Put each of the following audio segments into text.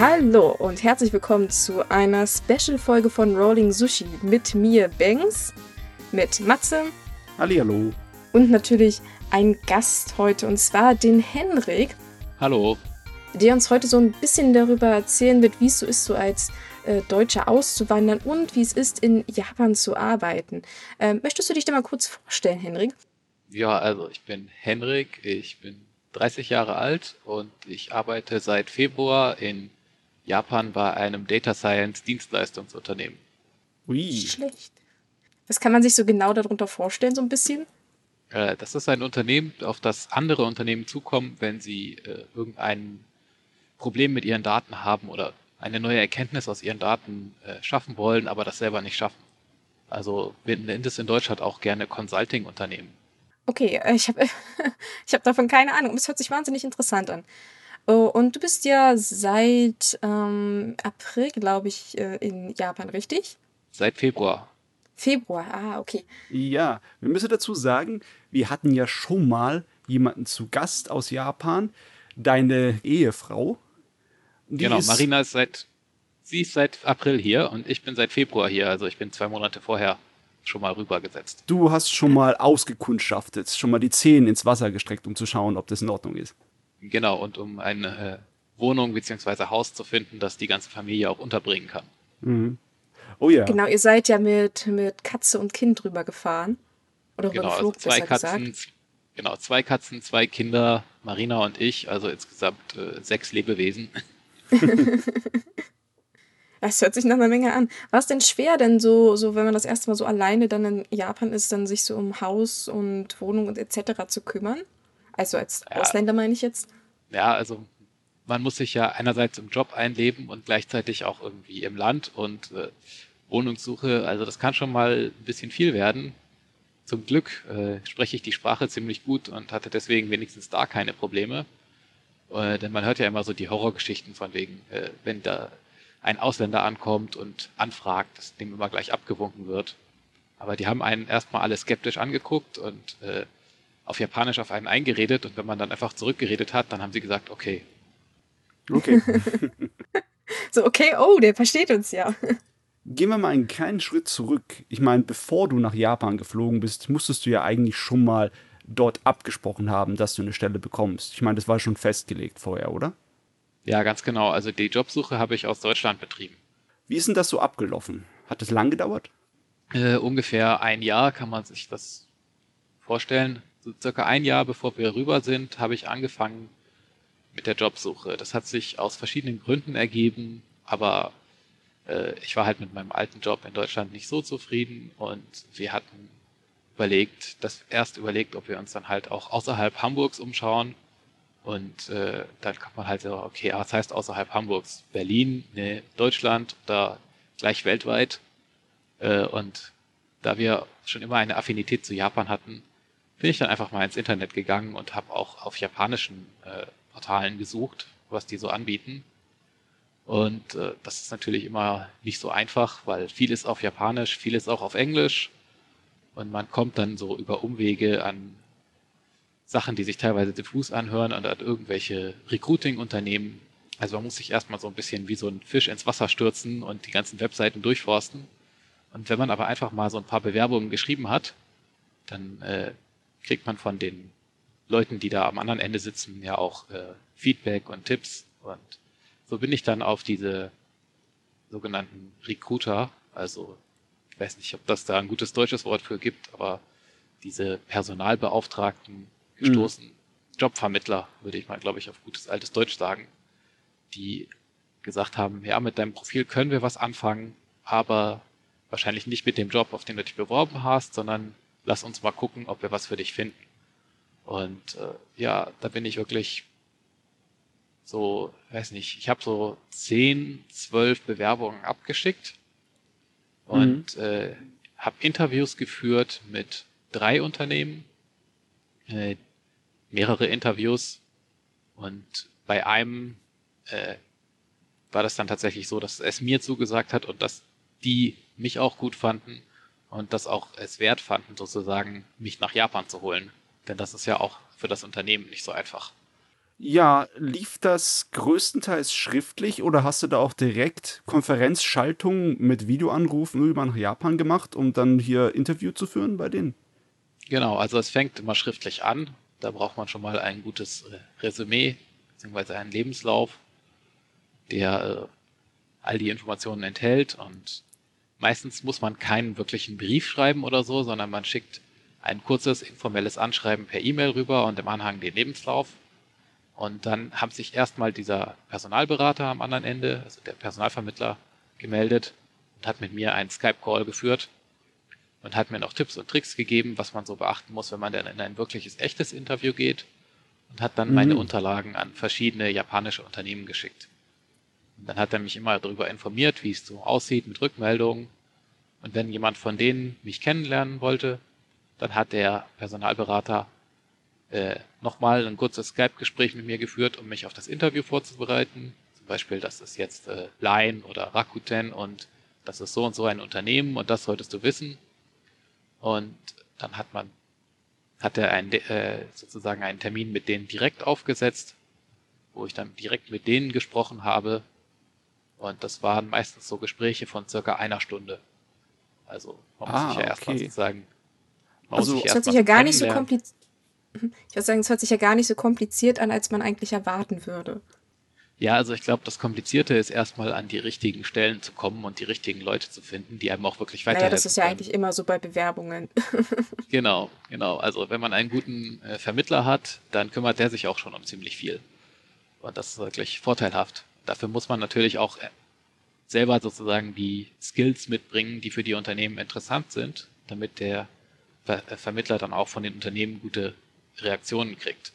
Hallo und herzlich willkommen zu einer Special-Folge von Rolling Sushi mit mir, Banks, mit Matze. Hallihallo. Und natürlich ein Gast heute, und zwar den Henrik. Hallo. Der uns heute so ein bisschen darüber erzählen wird, wie es so ist, so als äh, Deutscher auszuwandern und wie es ist, in Japan zu arbeiten. Ähm, möchtest du dich da mal kurz vorstellen, Henrik? Ja, also ich bin Henrik, ich bin 30 Jahre alt und ich arbeite seit Februar in Japan bei einem Data Science Dienstleistungsunternehmen. Ui. Schlecht. Was kann man sich so genau darunter vorstellen, so ein bisschen? Äh, das ist ein Unternehmen, auf das andere Unternehmen zukommen, wenn sie äh, irgendein Problem mit ihren Daten haben oder eine neue Erkenntnis aus ihren Daten äh, schaffen wollen, aber das selber nicht schaffen. Also wir nennen das in Deutschland auch gerne Consulting-Unternehmen. Okay, äh, ich habe ich hab davon keine Ahnung. Es hört sich wahnsinnig interessant an. Oh, und du bist ja seit ähm, April, glaube ich, äh, in Japan, richtig? Seit Februar. Februar, ah, okay. Ja, wir müssen dazu sagen, wir hatten ja schon mal jemanden zu Gast aus Japan, deine Ehefrau. genau, ist Marina ist seit, sie ist seit April hier und ich bin seit Februar hier, also ich bin zwei Monate vorher schon mal rübergesetzt. Du hast schon mal ausgekundschaftet, schon mal die Zehen ins Wasser gestreckt, um zu schauen, ob das in Ordnung ist. Genau, und um eine äh, Wohnung bzw. Haus zu finden, das die ganze Familie auch unterbringen kann. Mhm. Oh ja. Genau, ihr seid ja mit, mit Katze und Kind drüber gefahren. Oder genau, also zwei Katzen, gesagt. genau, zwei Katzen, zwei Kinder, Marina und ich, also insgesamt äh, sechs Lebewesen. Das hört sich nach einer Menge an. War es denn schwer, denn so, so, wenn man das erste Mal so alleine dann in Japan ist, dann sich so um Haus und Wohnung und etc. zu kümmern? Also als ja. Ausländer meine ich jetzt. Ja, also man muss sich ja einerseits im Job einleben und gleichzeitig auch irgendwie im Land und äh, Wohnungssuche. Also das kann schon mal ein bisschen viel werden. Zum Glück äh, spreche ich die Sprache ziemlich gut und hatte deswegen wenigstens da keine Probleme. Äh, denn man hört ja immer so die Horrorgeschichten von wegen, äh, wenn da ein Ausländer ankommt und anfragt, dass dem immer gleich abgewunken wird. Aber die haben einen erstmal alle skeptisch angeguckt und äh, auf Japanisch auf einen eingeredet und wenn man dann einfach zurückgeredet hat, dann haben sie gesagt, okay. Okay. so, okay, oh, der versteht uns ja. Gehen wir mal einen kleinen Schritt zurück. Ich meine, bevor du nach Japan geflogen bist, musstest du ja eigentlich schon mal dort abgesprochen haben, dass du eine Stelle bekommst. Ich meine, das war schon festgelegt vorher, oder? Ja, ganz genau. Also die Jobsuche habe ich aus Deutschland betrieben. Wie ist denn das so abgelaufen? Hat das lang gedauert? Äh, ungefähr ein Jahr kann man sich das vorstellen. So circa ein Jahr bevor wir rüber sind, habe ich angefangen mit der Jobsuche. Das hat sich aus verschiedenen Gründen ergeben, aber äh, ich war halt mit meinem alten Job in Deutschland nicht so zufrieden und wir hatten überlegt, das erst überlegt, ob wir uns dann halt auch außerhalb Hamburgs umschauen und äh, dann kommt man halt so, okay, was heißt außerhalb Hamburgs? Berlin, ne, Deutschland oder gleich weltweit. Äh, und da wir schon immer eine Affinität zu Japan hatten, bin ich dann einfach mal ins Internet gegangen und habe auch auf japanischen äh, Portalen gesucht, was die so anbieten. Und äh, das ist natürlich immer nicht so einfach, weil vieles auf Japanisch, vieles auch auf Englisch. Und man kommt dann so über Umwege an Sachen, die sich teilweise diffus anhören und an irgendwelche Recruiting-Unternehmen. Also man muss sich erstmal so ein bisschen wie so ein Fisch ins Wasser stürzen und die ganzen Webseiten durchforsten. Und wenn man aber einfach mal so ein paar Bewerbungen geschrieben hat, dann äh, kriegt man von den Leuten, die da am anderen Ende sitzen, ja auch äh, Feedback und Tipps. Und so bin ich dann auf diese sogenannten Recruiter, also ich weiß nicht, ob das da ein gutes deutsches Wort für gibt, aber diese Personalbeauftragten gestoßen. Mhm. Jobvermittler, würde ich mal, glaube ich, auf gutes altes Deutsch sagen, die gesagt haben, ja, mit deinem Profil können wir was anfangen, aber wahrscheinlich nicht mit dem Job, auf den du dich beworben hast, sondern lass uns mal gucken, ob wir was für dich finden. Und äh, ja, da bin ich wirklich so, weiß nicht, ich habe so zehn, zwölf Bewerbungen abgeschickt und mhm. äh, habe Interviews geführt mit drei Unternehmen, äh, mehrere Interviews und bei einem äh, war das dann tatsächlich so, dass es mir zugesagt hat und dass die mich auch gut fanden und das auch es wert fanden, sozusagen mich nach Japan zu holen. Denn das ist ja auch für das Unternehmen nicht so einfach. Ja, lief das größtenteils schriftlich oder hast du da auch direkt Konferenzschaltungen mit Videoanrufen über nach Japan gemacht, um dann hier Interview zu führen bei denen? Genau, also es fängt immer schriftlich an. Da braucht man schon mal ein gutes äh, Resümee beziehungsweise einen Lebenslauf, der äh, all die Informationen enthält. Und meistens muss man keinen wirklichen Brief schreiben oder so, sondern man schickt ein kurzes informelles Anschreiben per E-Mail rüber und im Anhang den Lebenslauf. Und dann haben sich erstmal dieser Personalberater am anderen Ende, also der Personalvermittler, gemeldet und hat mit mir einen Skype-Call geführt und hat mir noch Tipps und Tricks gegeben, was man so beachten muss, wenn man dann in ein wirkliches, echtes Interview geht und hat dann mhm. meine Unterlagen an verschiedene japanische Unternehmen geschickt. Dann hat er mich immer darüber informiert, wie es so aussieht mit Rückmeldungen. Und wenn jemand von denen mich kennenlernen wollte, dann hat der Personalberater äh, nochmal ein kurzes Skype-Gespräch mit mir geführt, um mich auf das Interview vorzubereiten. Zum Beispiel, das ist jetzt äh, Line oder Rakuten und das ist so und so ein Unternehmen und das solltest du wissen. Und dann hat man, hat er ein, äh, sozusagen einen Termin mit denen direkt aufgesetzt, wo ich dann direkt mit denen gesprochen habe. Und das waren meistens so Gespräche von circa einer Stunde. Also man muss ah, sich ja erstmal okay. sozusagen. also, es hört sich ja gar nicht so kompliziert ich würde sagen, es hört sich ja gar nicht so kompliziert an, als man eigentlich erwarten würde. Ja, also ich glaube, das Komplizierte ist erstmal an die richtigen Stellen zu kommen und die richtigen Leute zu finden, die einem auch wirklich weiterhelfen. Ja, das ist ja können. eigentlich immer so bei Bewerbungen. genau, genau. Also wenn man einen guten äh, Vermittler hat, dann kümmert der sich auch schon um ziemlich viel. Und das ist wirklich vorteilhaft. Dafür muss man natürlich auch äh, selber sozusagen die Skills mitbringen, die für die Unternehmen interessant sind, damit der Ver äh, Vermittler dann auch von den Unternehmen gute Reaktionen kriegt.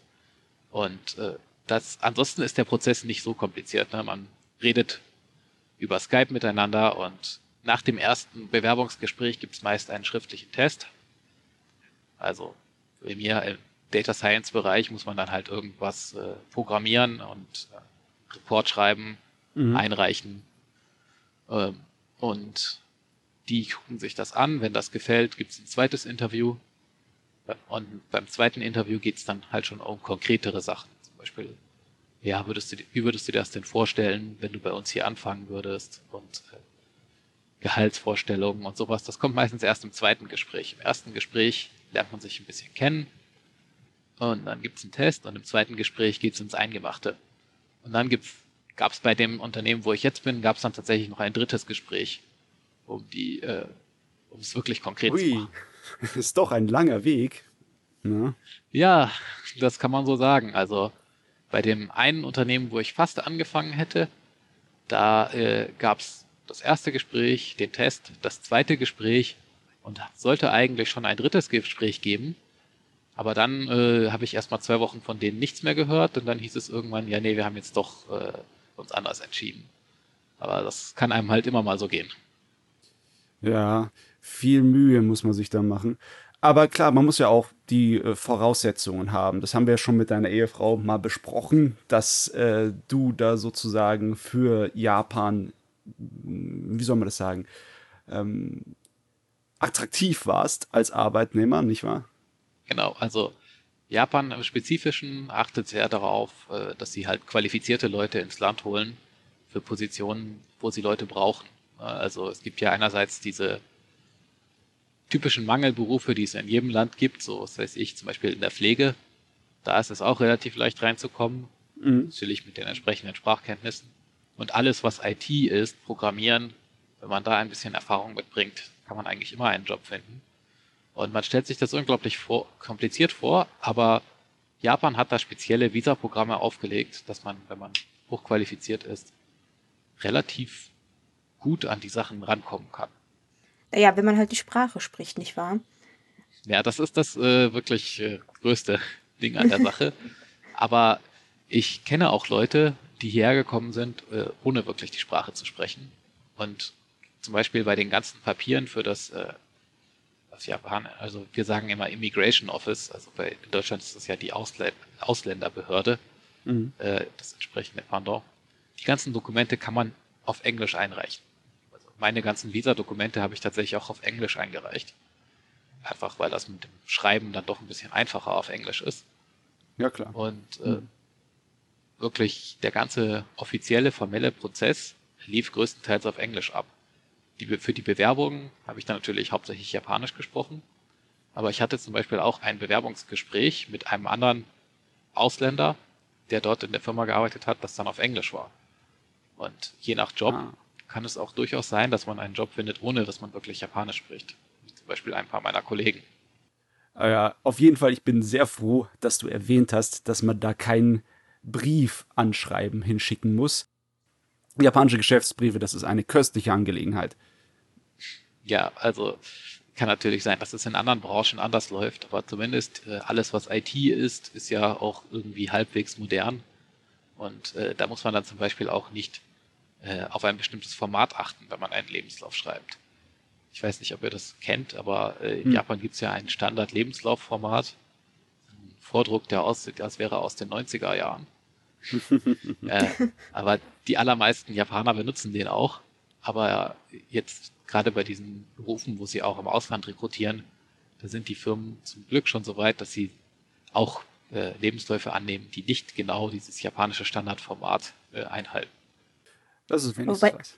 Und äh, das, ansonsten ist der Prozess nicht so kompliziert. Ne? Man redet über Skype miteinander und nach dem ersten Bewerbungsgespräch gibt es meist einen schriftlichen Test. Also bei mir im Data Science Bereich muss man dann halt irgendwas äh, programmieren und äh, Report schreiben, mhm. einreichen. Ähm, und die gucken sich das an. Wenn das gefällt, gibt es ein zweites Interview. Und beim zweiten Interview geht es dann halt schon um konkretere Sachen. Zum Beispiel, ja, würdest du, wie würdest du dir das denn vorstellen, wenn du bei uns hier anfangen würdest? Und äh, Gehaltsvorstellungen und sowas. Das kommt meistens erst im zweiten Gespräch. Im ersten Gespräch lernt man sich ein bisschen kennen. Und dann gibt es einen Test und im zweiten Gespräch geht es ins Eingemachte. Und dann gab es bei dem Unternehmen, wo ich jetzt bin, gab es dann tatsächlich noch ein drittes Gespräch, um die, äh, um es wirklich konkret Ui. zu machen. ist doch ein langer Weg. Ne? Ja, das kann man so sagen. Also bei dem einen Unternehmen, wo ich fast angefangen hätte, da äh, gab es das erste Gespräch, den Test, das zweite Gespräch und sollte eigentlich schon ein drittes Gespräch geben. Aber dann äh, habe ich erst mal zwei Wochen von denen nichts mehr gehört und dann hieß es irgendwann, ja, nee, wir haben jetzt doch äh, uns anders entschieden. Aber das kann einem halt immer mal so gehen. Ja, viel Mühe muss man sich da machen. Aber klar, man muss ja auch die äh, Voraussetzungen haben. Das haben wir ja schon mit deiner Ehefrau mal besprochen, dass äh, du da sozusagen für Japan, wie soll man das sagen, ähm, attraktiv warst als Arbeitnehmer, nicht wahr? Genau, also Japan im Spezifischen achtet sehr darauf, äh, dass sie halt qualifizierte Leute ins Land holen für Positionen, wo sie Leute brauchen. Also es gibt ja einerseits diese typischen Mangelberufe, die es in jedem Land gibt, so was weiß ich, zum Beispiel in der Pflege. Da ist es auch relativ leicht reinzukommen, mhm. natürlich mit den entsprechenden Sprachkenntnissen. Und alles, was IT ist, Programmieren, wenn man da ein bisschen Erfahrung mitbringt, kann man eigentlich immer einen Job finden. Und man stellt sich das unglaublich vor, kompliziert vor, aber Japan hat da spezielle Visa-Programme aufgelegt, dass man, wenn man hochqualifiziert ist, relativ gut an die Sachen rankommen kann. Naja, wenn man halt die Sprache spricht, nicht wahr? Ja, das ist das äh, wirklich äh, größte Ding an der Sache. Aber ich kenne auch Leute, die hierher gekommen sind, äh, ohne wirklich die Sprache zu sprechen. Und zum Beispiel bei den ganzen Papieren für das, äh, das Japan, also wir sagen immer Immigration Office, also bei in Deutschland ist das ja die Ausl Ausländerbehörde, mhm. äh, das entsprechende Pendant. Die ganzen Dokumente kann man auf Englisch einreichen meine ganzen Visa-Dokumente habe ich tatsächlich auch auf Englisch eingereicht. Einfach weil das mit dem Schreiben dann doch ein bisschen einfacher auf Englisch ist. Ja, klar. Und äh, mhm. wirklich der ganze offizielle, formelle Prozess lief größtenteils auf Englisch ab. Die, für die Bewerbungen habe ich dann natürlich hauptsächlich Japanisch gesprochen. Aber ich hatte zum Beispiel auch ein Bewerbungsgespräch mit einem anderen Ausländer, der dort in der Firma gearbeitet hat, das dann auf Englisch war. Und je nach Job ah. kann es auch durchaus sein, dass man einen Job findet, ohne dass man wirklich Japanisch spricht. Zum Beispiel ein paar meiner Kollegen. Ah ja, auf jeden Fall, ich bin sehr froh, dass du erwähnt hast, dass man da keinen Brief anschreiben hinschicken muss. Japanische Geschäftsbriefe, das ist eine köstliche Angelegenheit. Ja, also kann natürlich sein, dass es in anderen Branchen anders läuft, aber zumindest äh, alles, was IT ist, ist ja auch irgendwie halbwegs modern. Und äh, da muss man dann zum Beispiel auch nicht äh, auf ein bestimmtes Format achten, wenn man einen Lebenslauf schreibt. Ich weiß nicht, ob ihr das kennt, aber äh, in hm. Japan gibt es ja ein Standard-Lebenslaufformat. Ein Vordruck, der aussieht, als wäre aus den 90er Jahren. Äh, aber die allermeisten Japaner benutzen den auch. Aber jetzt gerade bei diesen Berufen, wo sie auch im Ausland rekrutieren, da sind die Firmen zum Glück schon so weit, dass sie auch äh, Lebensläufe annehmen, die nicht genau dieses japanische Standardformat äh, einhalten. Das ist wenigstens wobei, was.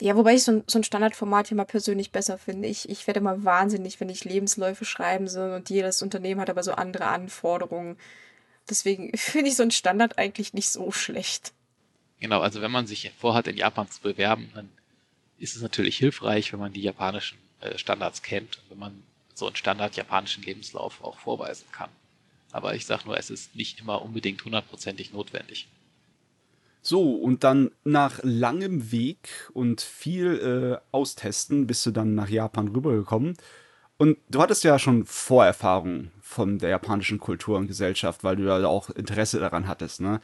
Ja, wobei ich so ein, so ein Standardformat hier mal persönlich besser finde. Ich, ich werde immer wahnsinnig, wenn ich Lebensläufe schreiben soll und jedes Unternehmen hat aber so andere Anforderungen. Deswegen finde ich so ein Standard eigentlich nicht so schlecht. Genau, also wenn man sich vorhat, in Japan zu bewerben, dann ist es natürlich hilfreich, wenn man die japanischen äh, Standards kennt und wenn man so einen Standard japanischen Lebenslauf auch vorweisen kann. Aber ich sage nur, es ist nicht immer unbedingt hundertprozentig notwendig. So, und dann nach langem Weg und viel äh, Austesten bist du dann nach Japan rübergekommen. Und du hattest ja schon Vorerfahrungen von der japanischen Kultur und Gesellschaft, weil du ja auch Interesse daran hattest, ne?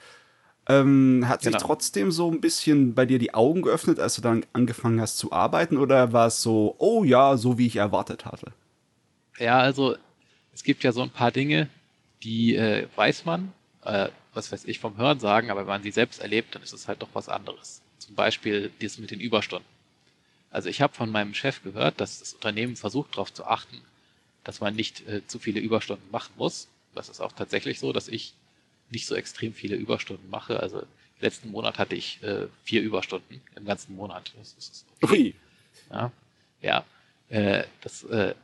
Ähm, hat genau. sich trotzdem so ein bisschen bei dir die Augen geöffnet, als du dann angefangen hast zu arbeiten, oder war es so, oh ja, so wie ich erwartet hatte? Ja, also es gibt ja so ein paar Dinge, die äh, weiß man, äh, was weiß ich, vom Hören sagen, aber wenn man sie selbst erlebt, dann ist es halt doch was anderes. Zum Beispiel das mit den Überstunden. Also ich habe von meinem Chef gehört, dass das Unternehmen versucht darauf zu achten, dass man nicht äh, zu viele Überstunden machen muss. Das ist auch tatsächlich so, dass ich nicht so extrem viele Überstunden mache. Also letzten Monat hatte ich äh, vier Überstunden im ganzen Monat. Das ist okay. Ja, ja äh, das äh,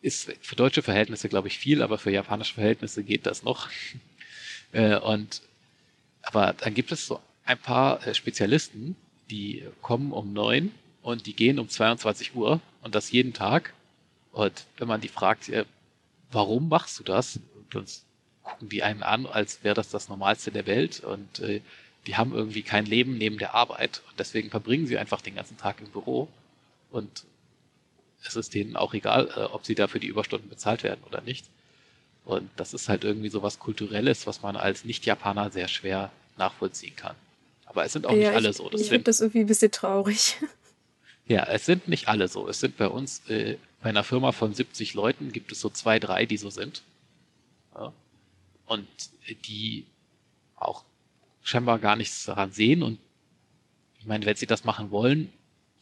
ist für deutsche Verhältnisse, glaube ich, viel, aber für japanische Verhältnisse geht das noch. äh, und aber dann gibt es so ein paar äh, Spezialisten, die kommen um neun und die gehen um 22 Uhr und das jeden Tag. Und wenn man die fragt, äh, warum machst du das? Dann gucken die einen an, als wäre das das Normalste der Welt und äh, die haben irgendwie kein Leben neben der Arbeit und deswegen verbringen sie einfach den ganzen Tag im Büro und es ist denen auch egal, äh, ob sie dafür die Überstunden bezahlt werden oder nicht. Und das ist halt irgendwie so was Kulturelles, was man als Nicht-Japaner sehr schwer nachvollziehen kann. Aber es sind auch ja, nicht alle ich, so. Das ich finde das irgendwie ein bisschen traurig. Ja, es sind nicht alle so. Es sind bei uns, äh, bei einer Firma von 70 Leuten gibt es so zwei, drei, die so sind. Ja und die auch scheinbar gar nichts daran sehen. Und ich meine, wenn sie das machen wollen,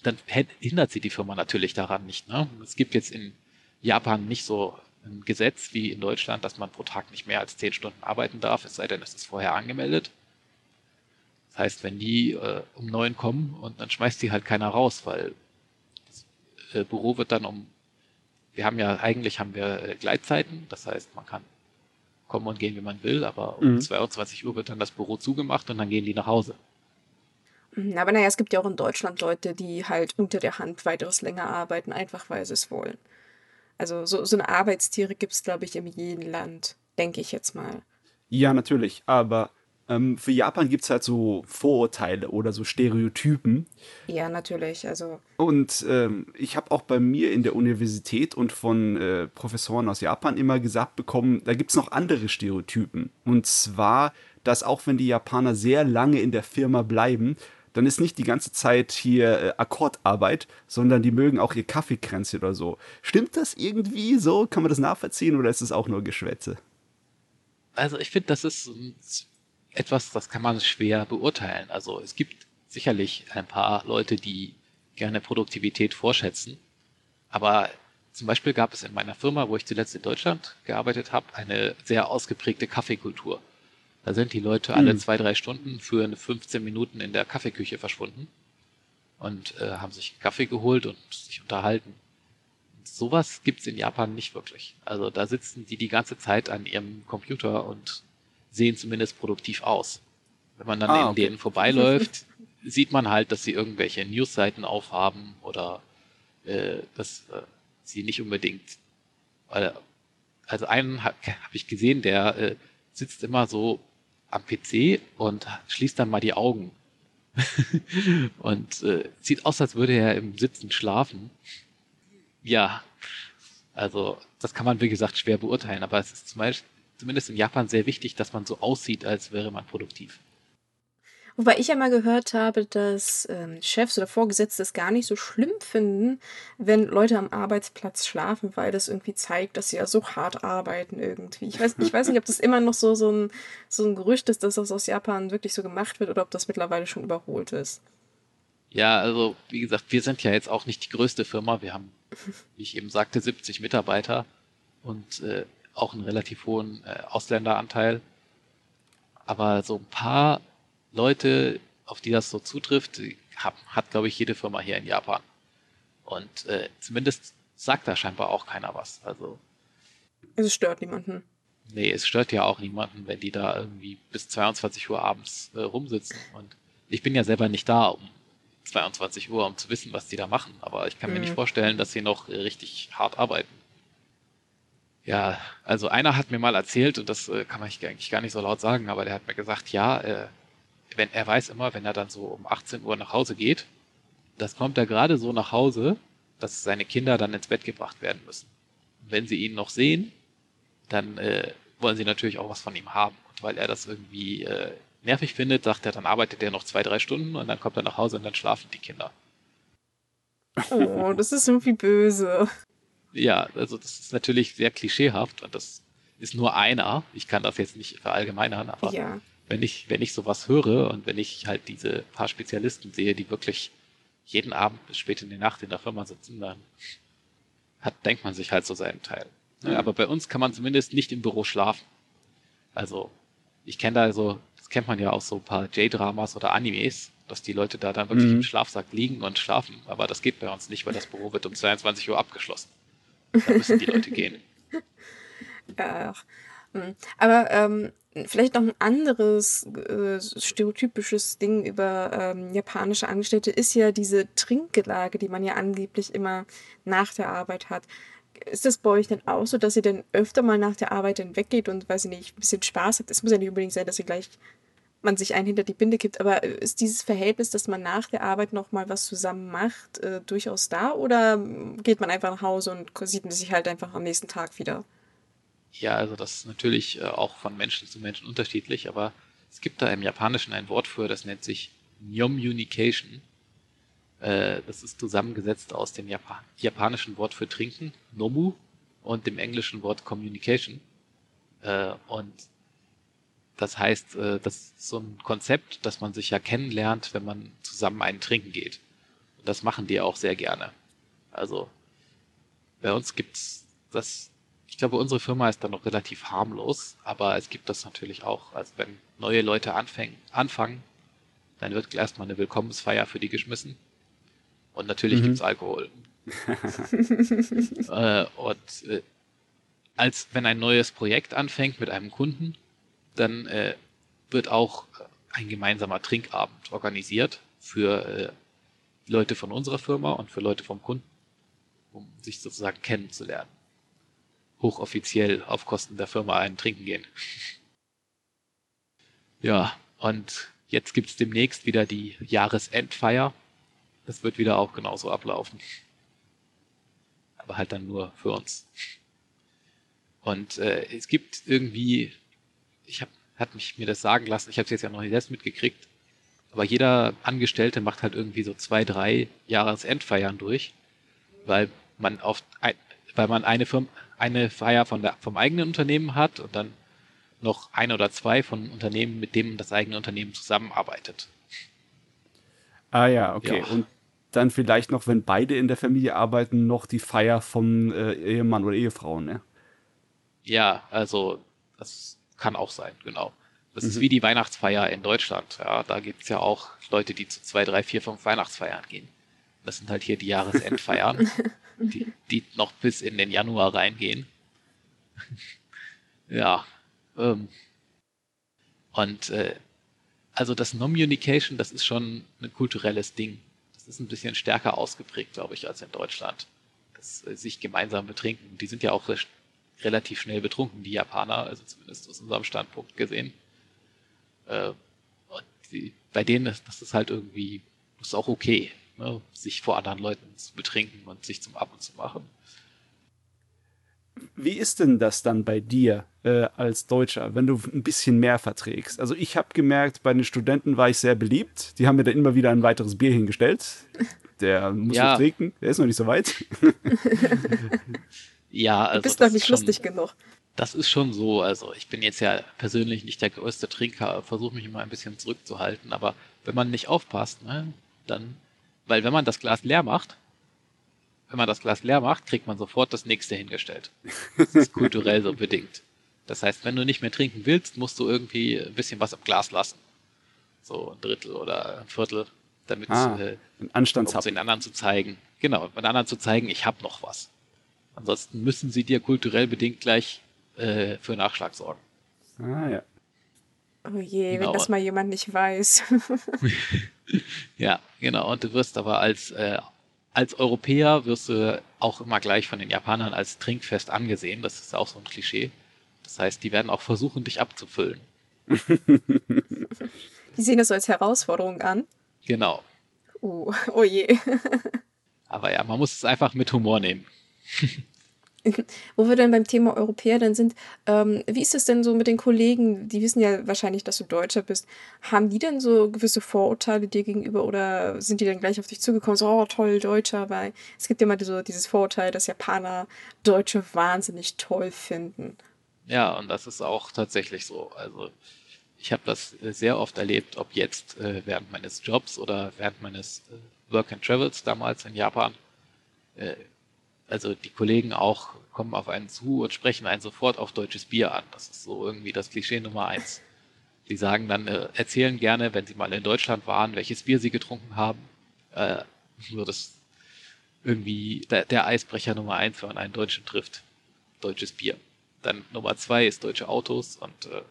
dann hindert sie die Firma natürlich daran nicht. Ne? Es gibt jetzt in Japan nicht so ein Gesetz wie in Deutschland, dass man pro Tag nicht mehr als zehn Stunden arbeiten darf, es sei denn, es ist vorher angemeldet. Das heißt, wenn die äh, um neun kommen und dann schmeißt die halt keiner raus, weil das äh, Büro wird dann um, wir haben ja, eigentlich haben wir äh, Gleitzeiten, das heißt, man kann kommen und gehen, wie man will, aber um mhm. 22 Uhr wird dann das Büro zugemacht und dann gehen die nach Hause. Mhm, aber naja, es gibt ja auch in Deutschland Leute, die halt unter der Hand weiteres länger arbeiten, einfach weil sie es wollen. Also so, so eine Arbeitstiere gibt es, glaube ich, in jedem Land, denke ich jetzt mal. Ja, natürlich, aber ähm, für Japan gibt es halt so Vorurteile oder so Stereotypen. Ja, natürlich. Also. Und ähm, ich habe auch bei mir in der Universität und von äh, Professoren aus Japan immer gesagt bekommen, da gibt es noch andere Stereotypen. Und zwar, dass auch wenn die Japaner sehr lange in der Firma bleiben, dann ist nicht die ganze Zeit hier äh, Akkordarbeit, sondern die mögen auch ihr Kaffeekränzchen oder so. Stimmt das irgendwie so? Kann man das nachvollziehen oder ist es auch nur Geschwätze? Also ich finde, das ist etwas, das kann man schwer beurteilen. Also es gibt sicherlich ein paar Leute, die gerne Produktivität vorschätzen. Aber zum Beispiel gab es in meiner Firma, wo ich zuletzt in Deutschland gearbeitet habe, eine sehr ausgeprägte Kaffeekultur. Da sind die Leute alle hm. zwei, drei Stunden für 15 Minuten in der Kaffeeküche verschwunden und äh, haben sich Kaffee geholt und sich unterhalten. sowas gibt's in Japan nicht wirklich. Also da sitzen die die ganze Zeit an ihrem Computer und sehen zumindest produktiv aus. Wenn man dann ah, in okay. denen vorbeiläuft, sieht man halt, dass sie irgendwelche Newsseiten aufhaben oder äh, dass äh, sie nicht unbedingt. Äh, also einen habe hab ich gesehen, der äh, sitzt immer so am PC und schließt dann mal die Augen. und äh, sieht aus, als würde er im Sitzen schlafen. Ja, also das kann man wie gesagt schwer beurteilen, aber es ist zum Beispiel, zumindest in Japan sehr wichtig, dass man so aussieht, als wäre man produktiv. Wobei ich ja mal gehört habe, dass ähm, Chefs oder Vorgesetzte es gar nicht so schlimm finden, wenn Leute am Arbeitsplatz schlafen, weil das irgendwie zeigt, dass sie ja so hart arbeiten irgendwie. Ich weiß, ich weiß nicht, ob das immer noch so, so, ein, so ein Gerücht ist, dass das aus Japan wirklich so gemacht wird oder ob das mittlerweile schon überholt ist. Ja, also wie gesagt, wir sind ja jetzt auch nicht die größte Firma. Wir haben, wie ich eben sagte, 70 Mitarbeiter und äh, auch einen relativ hohen äh, Ausländeranteil. Aber so ein paar Leute, auf die das so zutrifft, hat, hat glaube ich, jede Firma hier in Japan. Und äh, zumindest sagt da scheinbar auch keiner was. Also. Es stört niemanden. Nee, es stört ja auch niemanden, wenn die da irgendwie bis 22 Uhr abends äh, rumsitzen. Und ich bin ja selber nicht da um 22 Uhr, um zu wissen, was die da machen. Aber ich kann mhm. mir nicht mhm. vorstellen, dass sie noch richtig hart arbeiten. Ja, also einer hat mir mal erzählt, und das äh, kann man eigentlich gar nicht so laut sagen, aber der hat mir gesagt, ja, äh, wenn er weiß immer, wenn er dann so um 18 Uhr nach Hause geht, das kommt er gerade so nach Hause, dass seine Kinder dann ins Bett gebracht werden müssen. Und wenn sie ihn noch sehen, dann äh, wollen sie natürlich auch was von ihm haben. Und weil er das irgendwie äh, nervig findet, sagt er, dann arbeitet er noch zwei, drei Stunden und dann kommt er nach Hause und dann schlafen die Kinder. Oh, das ist irgendwie böse. Ja, also das ist natürlich sehr klischeehaft und das ist nur einer. Ich kann das jetzt nicht verallgemeinern, aber ja wenn ich, wenn ich sowas höre und wenn ich halt diese paar Spezialisten sehe, die wirklich jeden Abend bis spät in die Nacht in der Firma sitzen, dann hat, denkt man sich halt so seinen Teil. Mhm. Aber bei uns kann man zumindest nicht im Büro schlafen. Also, ich kenne da so, das kennt man ja auch so ein paar J-Dramas oder Animes, dass die Leute da dann wirklich mhm. im Schlafsack liegen und schlafen. Aber das geht bei uns nicht, weil das Büro wird um 22 Uhr abgeschlossen. Müssen die Leute gehen. Ja, hm. aber ähm, Vielleicht noch ein anderes äh, stereotypisches Ding über ähm, japanische Angestellte ist ja diese Trinkgelage, die man ja angeblich immer nach der Arbeit hat. Ist das bei euch denn auch so, dass ihr dann öfter mal nach der Arbeit dann weggeht und, weiß ich nicht, ein bisschen Spaß habt? Es muss ja nicht unbedingt sein, dass ihr gleich man sich einen hinter die Binde gibt, aber ist dieses Verhältnis, dass man nach der Arbeit noch mal was zusammen macht, äh, durchaus da oder geht man einfach nach Hause und sieht sich halt einfach am nächsten Tag wieder? Ja, also das ist natürlich äh, auch von Menschen zu Menschen unterschiedlich, aber es gibt da im Japanischen ein Wort für, das nennt sich Nyomunication. Äh, das ist zusammengesetzt aus dem Japan japanischen Wort für trinken, Nomu, und dem englischen Wort Communication. Äh, und das heißt, das ist so ein Konzept, dass man sich ja kennenlernt, wenn man zusammen einen trinken geht. Und das machen die auch sehr gerne. Also bei uns gibt's das ich glaube, unsere Firma ist dann noch relativ harmlos, aber es gibt das natürlich auch. Also wenn neue Leute anfangen, anfangen dann wird erstmal eine Willkommensfeier für die geschmissen. Und natürlich mhm. es Alkohol. äh, und äh, als wenn ein neues Projekt anfängt mit einem Kunden, dann äh, wird auch ein gemeinsamer Trinkabend organisiert für äh, Leute von unserer Firma und für Leute vom Kunden, um sich sozusagen kennenzulernen hochoffiziell auf Kosten der Firma einen trinken gehen. ja, und jetzt gibt's demnächst wieder die Jahresendfeier. Das wird wieder auch genauso ablaufen. Aber halt dann nur für uns. Und äh, es gibt irgendwie, ich habe hat mich mir das sagen lassen, ich habe es jetzt ja noch nicht selbst mitgekriegt, aber jeder Angestellte macht halt irgendwie so zwei, drei Jahresendfeiern durch, weil man auf weil man eine Firma, eine Feier von der, vom eigenen Unternehmen hat und dann noch ein oder zwei von Unternehmen, mit denen das eigene Unternehmen zusammenarbeitet. Ah ja, okay. Ja. Und dann vielleicht noch, wenn beide in der Familie arbeiten, noch die Feier vom äh, Ehemann oder Ehefrau, ne? Ja, also das kann auch sein, genau. Das mhm. ist wie die Weihnachtsfeier in Deutschland. Ja, da gibt es ja auch Leute, die zu zwei, drei, vier, fünf Weihnachtsfeiern gehen. Das sind halt hier die Jahresendfeiern, die, die noch bis in den Januar reingehen. ja. Ähm, und äh, also das Nomunication, das ist schon ein kulturelles Ding. Das ist ein bisschen stärker ausgeprägt, glaube ich, als in Deutschland. Das äh, sich gemeinsam betrinken. Die sind ja auch relativ schnell betrunken, die Japaner, also zumindest aus unserem Standpunkt gesehen. Äh, und die, bei denen ist das ist halt irgendwie, ist auch okay, ne, sich vor anderen Leuten zu betrinken und sich zum Ab und zu machen. Wie ist denn das dann bei dir äh, als Deutscher, wenn du ein bisschen mehr verträgst? Also ich habe gemerkt, bei den Studenten war ich sehr beliebt. Die haben mir dann immer wieder ein weiteres Bier hingestellt. Der muss ja. noch trinken, der ist noch nicht so weit. ja, also du bist noch nicht schon, lustig genug. Das ist schon so. Also ich bin jetzt ja persönlich nicht der größte Trinker, versuche mich immer ein bisschen zurückzuhalten. Aber wenn man nicht aufpasst, ne, dann, weil wenn man das Glas leer macht, wenn man das Glas leer macht, kriegt man sofort das nächste hingestellt. Das ist kulturell so bedingt. Das heißt, wenn du nicht mehr trinken willst, musst du irgendwie ein bisschen was im Glas lassen. So ein Drittel oder ein Viertel, damit ah, äh, Anstands um den anderen zu zeigen. Genau, den anderen zu zeigen, ich habe noch was. Ansonsten müssen sie dir kulturell bedingt gleich äh, für Nachschlag sorgen. Ah ja. Oh je, genau. wenn das mal jemand nicht weiß. ja, genau. Und du wirst aber als äh, als Europäer wirst du auch immer gleich von den Japanern als trinkfest angesehen. Das ist auch so ein Klischee. Das heißt, die werden auch versuchen, dich abzufüllen. Die sehen das so als Herausforderung an. Genau. Oh, oh je. Aber ja, man muss es einfach mit Humor nehmen. Wo wir dann beim Thema Europäer dann sind, ähm, wie ist es denn so mit den Kollegen? Die wissen ja wahrscheinlich, dass du Deutscher bist. Haben die denn so gewisse Vorurteile dir gegenüber oder sind die dann gleich auf dich zugekommen, so, oh toll, Deutscher? Weil es gibt ja immer so dieses Vorurteil, dass Japaner Deutsche wahnsinnig toll finden. Ja, und das ist auch tatsächlich so. Also ich habe das sehr oft erlebt, ob jetzt äh, während meines Jobs oder während meines äh, Work and Travels damals in Japan. Äh, also die Kollegen auch kommen auf einen zu und sprechen einen sofort auf deutsches Bier an. Das ist so irgendwie das Klischee Nummer eins. Sie sagen dann, äh, erzählen gerne, wenn sie mal in Deutschland waren, welches Bier sie getrunken haben. Äh, nur das irgendwie der, der Eisbrecher Nummer eins, wenn man einen Deutschen trifft. Deutsches Bier. Dann Nummer zwei ist deutsche Autos und äh,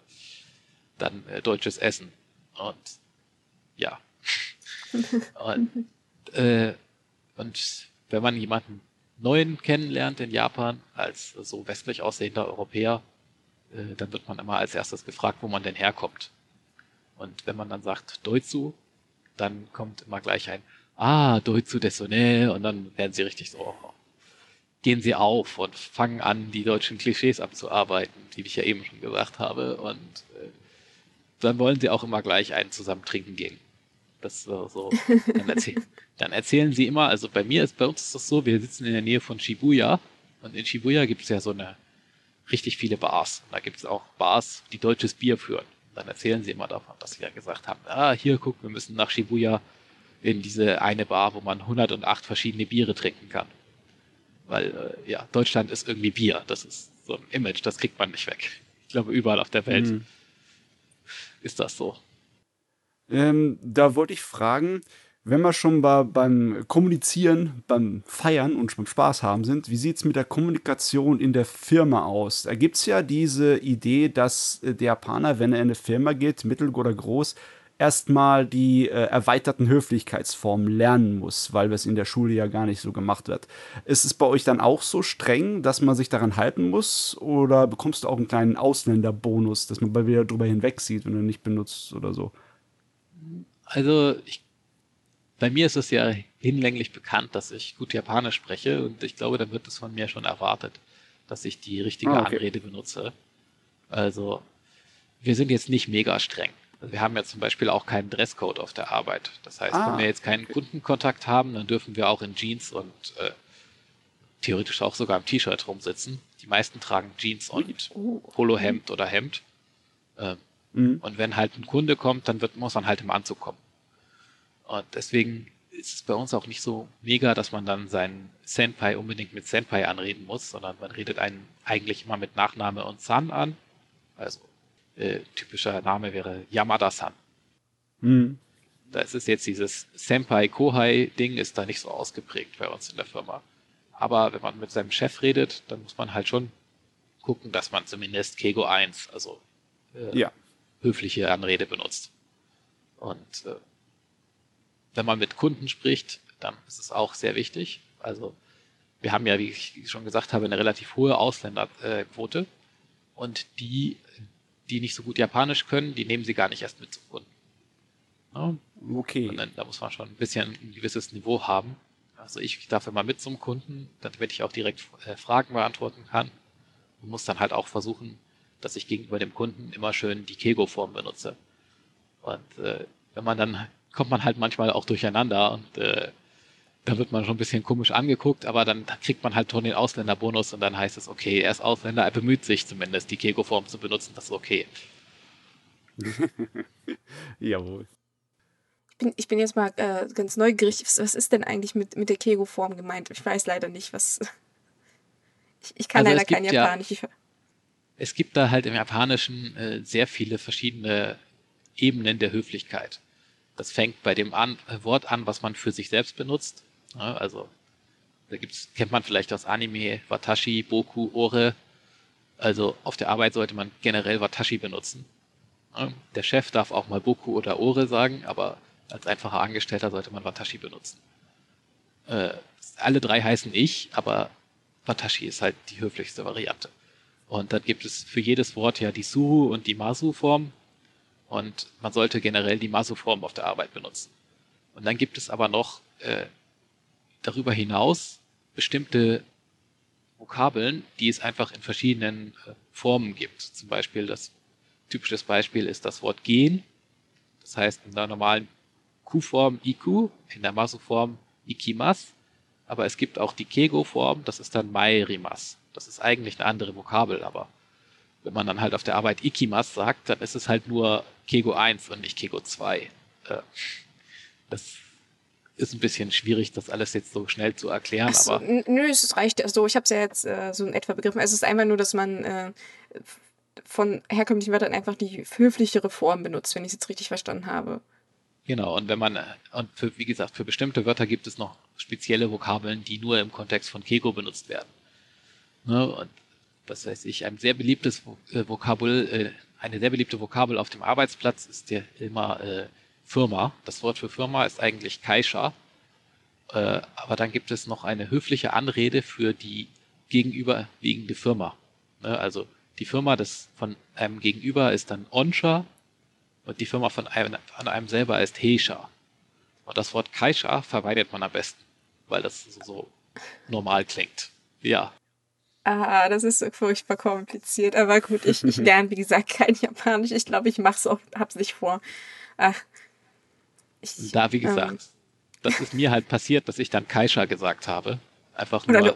dann äh, deutsches Essen. Und ja. und, äh, und wenn man jemanden Neuen kennenlernt in Japan als so westlich aussehender Europäer, äh, dann wird man immer als erstes gefragt, wo man denn herkommt. Und wenn man dann sagt Doitsu, dann kommt immer gleich ein Ah, Doitsu desu ne, und dann werden sie richtig so, gehen sie auf und fangen an, die deutschen Klischees abzuarbeiten, die ich ja eben schon gesagt habe. Und äh, dann wollen sie auch immer gleich einen zusammen trinken gehen. Das so, so dann, erzähl, dann erzählen sie immer, also bei mir ist, bei uns ist das so, wir sitzen in der Nähe von Shibuya und in Shibuya gibt es ja so eine richtig viele Bars. Und da gibt es auch Bars, die deutsches Bier führen. Und dann erzählen sie immer davon, dass sie ja gesagt haben, ah, hier, guck, wir müssen nach Shibuya in diese eine Bar, wo man 108 verschiedene Biere trinken kann. Weil, äh, ja, Deutschland ist irgendwie Bier. Das ist so ein Image, das kriegt man nicht weg. Ich glaube, überall auf der Welt mhm. ist das so. Ähm, da wollte ich fragen, wenn wir schon bei, beim Kommunizieren, beim Feiern und beim Spaß haben sind, wie sieht es mit der Kommunikation in der Firma aus? Da gibt es ja diese Idee, dass äh, der Japaner, wenn er in eine Firma geht, mittel oder groß, erstmal die äh, erweiterten Höflichkeitsformen lernen muss, weil das in der Schule ja gar nicht so gemacht wird. Ist es bei euch dann auch so streng, dass man sich daran halten muss? Oder bekommst du auch einen kleinen Ausländerbonus, dass man bei wieder drüber hinwegsieht, wenn du nicht benutzt oder so? Also ich, bei mir ist es ja hinlänglich bekannt, dass ich gut Japanisch spreche und ich glaube, dann wird es von mir schon erwartet, dass ich die richtige ah, okay. Anrede benutze. Also wir sind jetzt nicht mega streng. Also wir haben ja zum Beispiel auch keinen Dresscode auf der Arbeit. Das heißt, ah, wenn wir jetzt keinen okay. Kundenkontakt haben, dann dürfen wir auch in Jeans und äh, theoretisch auch sogar im T-Shirt rumsitzen. Die meisten tragen Jeans und oh. Polohemd oder Hemd. Ähm, Mhm. Und wenn halt ein Kunde kommt, dann wird, muss man halt im Anzug kommen. Und deswegen ist es bei uns auch nicht so mega, dass man dann seinen Senpai unbedingt mit Senpai anreden muss, sondern man redet einen eigentlich immer mit Nachname und San an. Also äh, typischer Name wäre Yamada-san. Mhm. Da ist es jetzt dieses Senpai-Kohai-Ding ist da nicht so ausgeprägt bei uns in der Firma. Aber wenn man mit seinem Chef redet, dann muss man halt schon gucken, dass man zumindest Kego 1, also äh, ja. Höfliche Anrede benutzt. Und äh, wenn man mit Kunden spricht, dann ist es auch sehr wichtig. Also wir haben ja, wie ich schon gesagt habe, eine relativ hohe Ausländerquote. und die, die nicht so gut Japanisch können, die nehmen sie gar nicht erst mit zum Kunden. Ja? Okay. Dann, da muss man schon ein bisschen ein gewisses Niveau haben. Also ich darf immer mit zum Kunden, damit ich auch direkt äh, Fragen beantworten kann. Und muss dann halt auch versuchen, dass ich gegenüber dem Kunden immer schön die Kego-Form benutze. Und äh, wenn man dann, kommt man halt manchmal auch durcheinander und äh, da wird man schon ein bisschen komisch angeguckt, aber dann kriegt man halt schon den Ausländerbonus und dann heißt es, okay, er ist Ausländer, er bemüht sich zumindest, die Kego-Form zu benutzen, das ist okay. Jawohl. Ich bin, ich bin jetzt mal äh, ganz neugierig. Was ist denn eigentlich mit, mit der Kego-Form gemeint? Ich weiß leider nicht, was. Ich, ich kann also leider kein Japanisch. Ja, es gibt da halt im Japanischen äh, sehr viele verschiedene Ebenen der Höflichkeit. Das fängt bei dem an, äh, Wort an, was man für sich selbst benutzt. Ja, also da gibt's, kennt man vielleicht aus Anime, Watashi, Boku, Ore. Also auf der Arbeit sollte man generell Watashi benutzen. Ja, der Chef darf auch mal Boku oder Ore sagen, aber als einfacher Angestellter sollte man Watashi benutzen. Äh, alle drei heißen ich, aber Watashi ist halt die höflichste Variante. Und dann gibt es für jedes Wort ja die Suru und die Masu-Form. Und man sollte generell die Masu-Form auf der Arbeit benutzen. Und dann gibt es aber noch äh, darüber hinaus bestimmte Vokabeln, die es einfach in verschiedenen äh, Formen gibt. Zum Beispiel das typisches Beispiel ist das Wort gehen. Das heißt in der normalen Q-Form Iku, in der Masu-Form Ikimas. Aber es gibt auch die Kego-Form, das ist dann Mairimas. Das ist eigentlich eine andere Vokabel, aber wenn man dann halt auf der Arbeit Ikimas sagt, dann ist es halt nur Kego 1 und nicht Kego 2. Äh, das ist ein bisschen schwierig, das alles jetzt so schnell zu erklären. So, aber nö, es reicht. Also ich habe es ja jetzt äh, so in etwa begriffen. Es ist einfach nur, dass man äh, von herkömmlichen Wörtern einfach die höflichere Form benutzt, wenn ich es jetzt richtig verstanden habe. Genau, und wenn man, und für, wie gesagt, für bestimmte Wörter gibt es noch spezielle Vokabeln, die nur im Kontext von Kego benutzt werden. Ne? Was weiß ich, ein sehr beliebtes äh, Vokabel, äh, eine sehr beliebte Vokabel auf dem Arbeitsplatz ist ja immer äh, Firma. Das Wort für Firma ist eigentlich Kaisha. Äh, aber dann gibt es noch eine höfliche Anrede für die gegenüberliegende Firma. Ne? Also die Firma des, von einem Gegenüber ist dann Onsha und die Firma von einem, von einem selber ist Heisha. Und das Wort Kaisha verweidet man am besten, weil das so normal klingt. Ja. Ah, das ist so furchtbar kompliziert. Aber gut, ich, ich lerne, wie gesagt, kein Japanisch. Ich glaube, ich mache es auch, hab's nicht vor. Ach, ich, da, wie gesagt, ähm, das ist mir halt passiert, dass ich dann Kaisha gesagt habe. Einfach nur eine.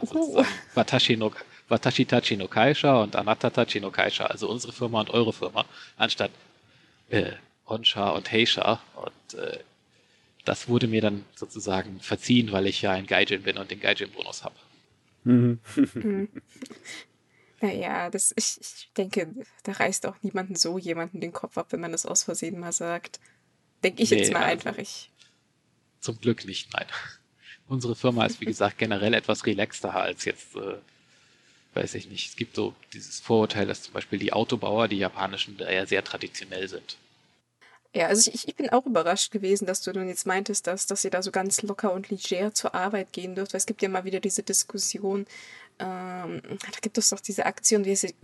Watashi, no, Watashi Tachi no Kaisha und Anata Tachi no Kaisha, also unsere Firma und eure Firma, anstatt äh, Onsha und Heisha. Und äh, das wurde mir dann sozusagen verziehen, weil ich ja ein Gaijin bin und den Gaijin-Bonus habe. Mhm. naja, das, ich, ich denke, da reißt auch niemanden so jemanden den Kopf ab, wenn man das aus Versehen mal sagt. Denke ich nee, jetzt mal also, einfach. Ich. Zum Glück nicht, nein. Unsere Firma ist, wie gesagt, generell etwas relaxter als jetzt äh, weiß ich nicht. Es gibt so dieses Vorurteil, dass zum Beispiel die Autobauer, die japanischen, eher sehr traditionell sind. Ja, also ich, ich bin auch überrascht gewesen, dass du dann jetzt meintest, dass, dass ihr da so ganz locker und leger zur Arbeit gehen dürft, weil es gibt ja mal wieder diese Diskussion, ähm, da gibt es doch diese Aktion, wie heißt sie,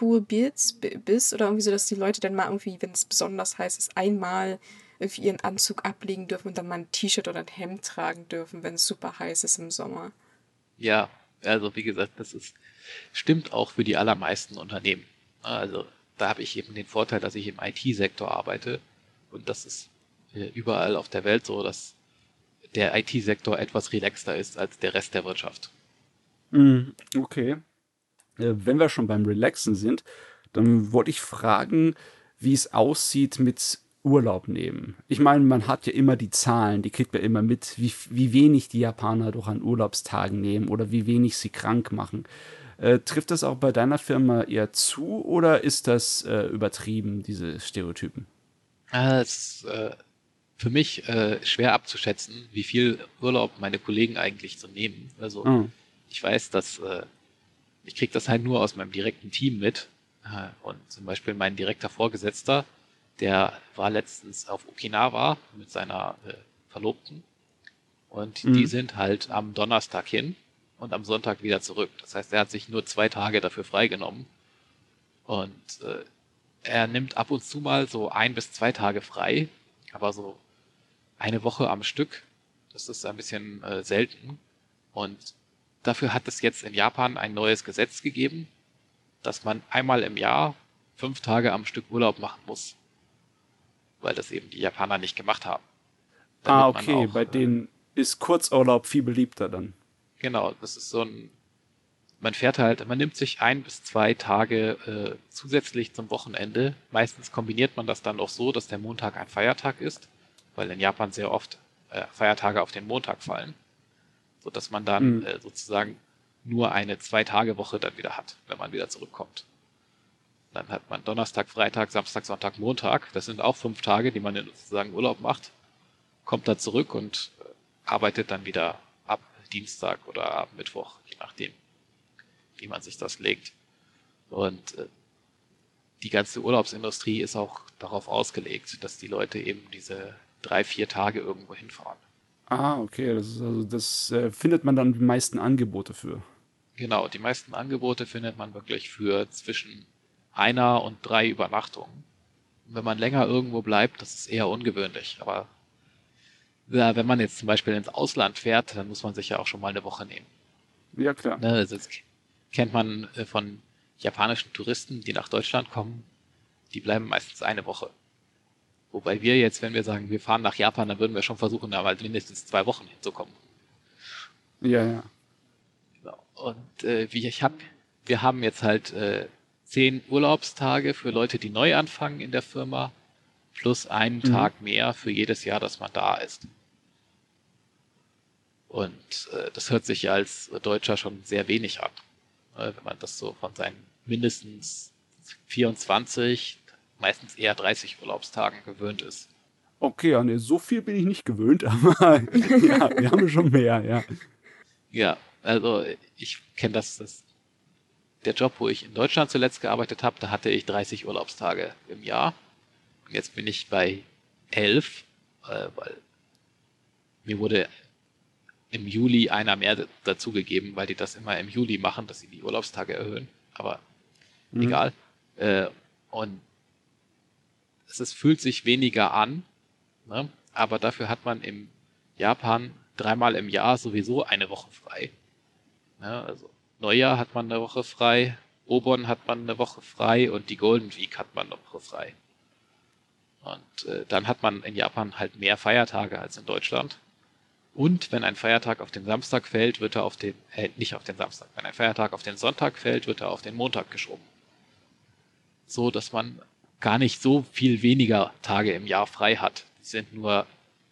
Cool Beards, Biss oder irgendwie so, dass die Leute dann mal irgendwie, wenn es besonders heiß ist, einmal irgendwie ihren Anzug ablegen dürfen und dann mal ein T-Shirt oder ein Hemd tragen dürfen, wenn es super heiß ist im Sommer. Ja, also wie gesagt, das ist, stimmt auch für die allermeisten Unternehmen. Also da habe ich eben den Vorteil, dass ich im IT-Sektor arbeite und das ist äh, überall auf der Welt so, dass der IT-Sektor etwas relaxter ist als der Rest der Wirtschaft. Mm, okay. Äh, wenn wir schon beim Relaxen sind, dann wollte ich fragen, wie es aussieht mit Urlaub nehmen. Ich meine, man hat ja immer die Zahlen, die kriegt man immer mit, wie, wie wenig die Japaner doch an Urlaubstagen nehmen oder wie wenig sie krank machen. Äh, trifft das auch bei deiner Firma eher zu oder ist das äh, übertrieben, diese Stereotypen? Äh, es ist äh, für mich äh, schwer abzuschätzen, wie viel Urlaub meine Kollegen eigentlich so nehmen. Also mhm. ich weiß, dass äh, ich kriege das halt nur aus meinem direkten Team mit. und zum Beispiel mein direkter Vorgesetzter, der war letztens auf Okinawa mit seiner Verlobten. Und mhm. die sind halt am Donnerstag hin und am Sonntag wieder zurück. Das heißt, er hat sich nur zwei Tage dafür freigenommen. Und äh, er nimmt ab und zu mal so ein bis zwei Tage frei, aber so eine Woche am Stück, das ist ein bisschen äh, selten. Und dafür hat es jetzt in Japan ein neues Gesetz gegeben, dass man einmal im Jahr fünf Tage am Stück Urlaub machen muss. Weil das eben die Japaner nicht gemacht haben. ah, okay, auch, bei äh, denen ist Kurzurlaub viel beliebter dann. Genau, das ist so ein, man fährt halt, man nimmt sich ein bis zwei Tage äh, zusätzlich zum Wochenende. Meistens kombiniert man das dann auch so, dass der Montag ein Feiertag ist, weil in Japan sehr oft äh, Feiertage auf den Montag fallen, so dass man dann mhm. äh, sozusagen nur eine Zwei-Tage-Woche dann wieder hat, wenn man wieder zurückkommt. Dann hat man Donnerstag, Freitag, Samstag, Sonntag, Montag. Das sind auch fünf Tage, die man dann sozusagen Urlaub macht. Kommt da zurück und äh, arbeitet dann wieder Dienstag oder Mittwoch, je nachdem, wie man sich das legt. Und äh, die ganze Urlaubsindustrie ist auch darauf ausgelegt, dass die Leute eben diese drei, vier Tage irgendwo hinfahren. Ah, okay. Das, also, das äh, findet man dann die meisten Angebote für. Genau, die meisten Angebote findet man wirklich für zwischen einer und drei Übernachtungen. Und wenn man länger irgendwo bleibt, das ist eher ungewöhnlich, aber ja, wenn man jetzt zum Beispiel ins Ausland fährt, dann muss man sich ja auch schon mal eine Woche nehmen. Ja, klar. Ne, also das kennt man äh, von japanischen Touristen, die nach Deutschland kommen, die bleiben meistens eine Woche. Wobei wir jetzt, wenn wir sagen, wir fahren nach Japan, dann würden wir schon versuchen, da mal mindestens zwei Wochen hinzukommen. Ja, ja. Genau. Und äh, wie ich habe, wir haben jetzt halt äh, zehn Urlaubstage für Leute, die neu anfangen in der Firma, plus einen mhm. Tag mehr für jedes Jahr, dass man da ist. Und äh, das hört sich ja als Deutscher schon sehr wenig an, wenn man das so von seinen mindestens 24, meistens eher 30 Urlaubstagen gewöhnt ist. Okay, ja, nee, so viel bin ich nicht gewöhnt, aber ja, wir haben schon mehr, ja. Ja, also ich kenne das, das, der Job, wo ich in Deutschland zuletzt gearbeitet habe, da hatte ich 30 Urlaubstage im Jahr. Und jetzt bin ich bei 11, äh, weil mir wurde im Juli einer mehr dazugegeben, weil die das immer im Juli machen, dass sie die Urlaubstage erhöhen. Aber mhm. egal. Äh, und es ist, fühlt sich weniger an, ne? aber dafür hat man im Japan dreimal im Jahr sowieso eine Woche frei. Ne? Also Neujahr hat man eine Woche frei, Obon hat man eine Woche frei und die Golden Week hat man eine Woche frei. Und äh, dann hat man in Japan halt mehr Feiertage als in Deutschland. Und wenn ein Feiertag auf den Samstag fällt, wird er auf den, äh, nicht auf den Samstag, wenn ein Feiertag auf den Sonntag fällt, wird er auf den Montag geschoben. So, dass man gar nicht so viel weniger Tage im Jahr frei hat. Die sind nur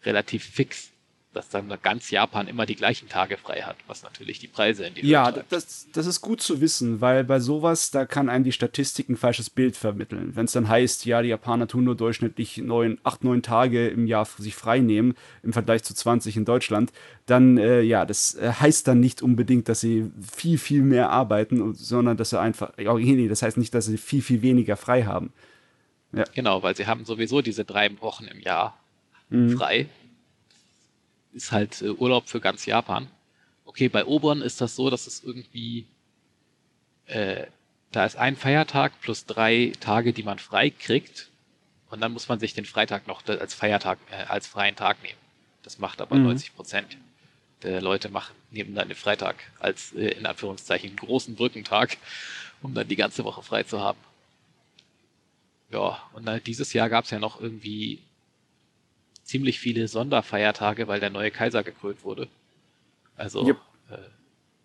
relativ fix dass dann ganz Japan immer die gleichen Tage frei hat, was natürlich die Preise in die Höhe Ja, das, das ist gut zu wissen, weil bei sowas, da kann einem die Statistik ein falsches Bild vermitteln. Wenn es dann heißt, ja, die Japaner tun nur durchschnittlich neun, acht, neun Tage im Jahr sich frei nehmen, im Vergleich zu 20 in Deutschland, dann, äh, ja, das äh, heißt dann nicht unbedingt, dass sie viel, viel mehr arbeiten, sondern dass sie einfach, ja, nee, das heißt nicht, dass sie viel, viel weniger frei haben. Ja. Genau, weil sie haben sowieso diese drei Wochen im Jahr mhm. frei ist halt äh, Urlaub für ganz Japan. Okay, bei Obern ist das so, dass es irgendwie, äh, da ist ein Feiertag plus drei Tage, die man frei kriegt. Und dann muss man sich den Freitag noch als Feiertag, äh, als freien Tag nehmen. Das macht aber mhm. 90 Prozent der Leute machen, nehmen dann den Freitag als, äh, in Anführungszeichen, großen Brückentag, um dann die ganze Woche frei zu haben. Ja, und dann, dieses Jahr gab es ja noch irgendwie ziemlich viele Sonderfeiertage, weil der neue Kaiser gekrönt wurde. Also yep. äh,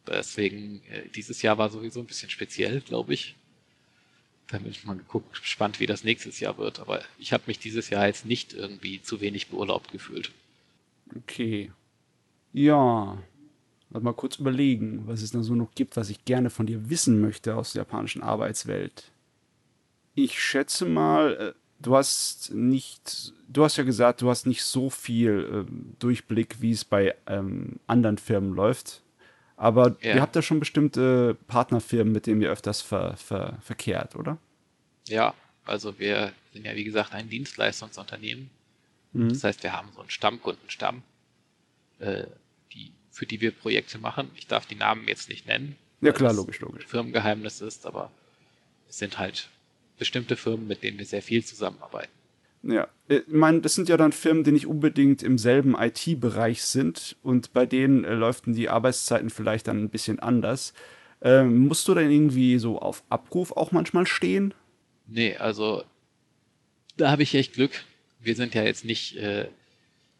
deswegen, äh, dieses Jahr war sowieso ein bisschen speziell, glaube ich. Da bin ich mal geguckt, gespannt, wie das nächstes Jahr wird. Aber ich habe mich dieses Jahr jetzt nicht irgendwie zu wenig beurlaubt gefühlt. Okay. Ja. mal kurz überlegen, was es da so noch gibt, was ich gerne von dir wissen möchte aus der japanischen Arbeitswelt. Ich schätze mal, äh, du hast nicht, du hast ja gesagt, du hast nicht so viel äh, Durchblick, wie es bei ähm, anderen Firmen läuft. Aber ja. ihr habt ja schon bestimmte Partnerfirmen, mit denen ihr öfters ver, ver, verkehrt, oder? Ja, also wir sind ja wie gesagt ein Dienstleistungsunternehmen. Mhm. Das heißt, wir haben so einen Stammkundenstamm, äh, die, für die wir Projekte machen. Ich darf die Namen jetzt nicht nennen. Ja klar, logisch, logisch. Firmengeheimnis ist, aber es sind halt bestimmte Firmen, mit denen wir sehr viel zusammenarbeiten. Ja, ich meine, das sind ja dann Firmen, die nicht unbedingt im selben IT-Bereich sind und bei denen äh, läuft die Arbeitszeiten vielleicht dann ein bisschen anders. Ähm, musst du dann irgendwie so auf Abruf auch manchmal stehen? Nee, also da habe ich echt Glück. Wir sind ja jetzt nicht äh,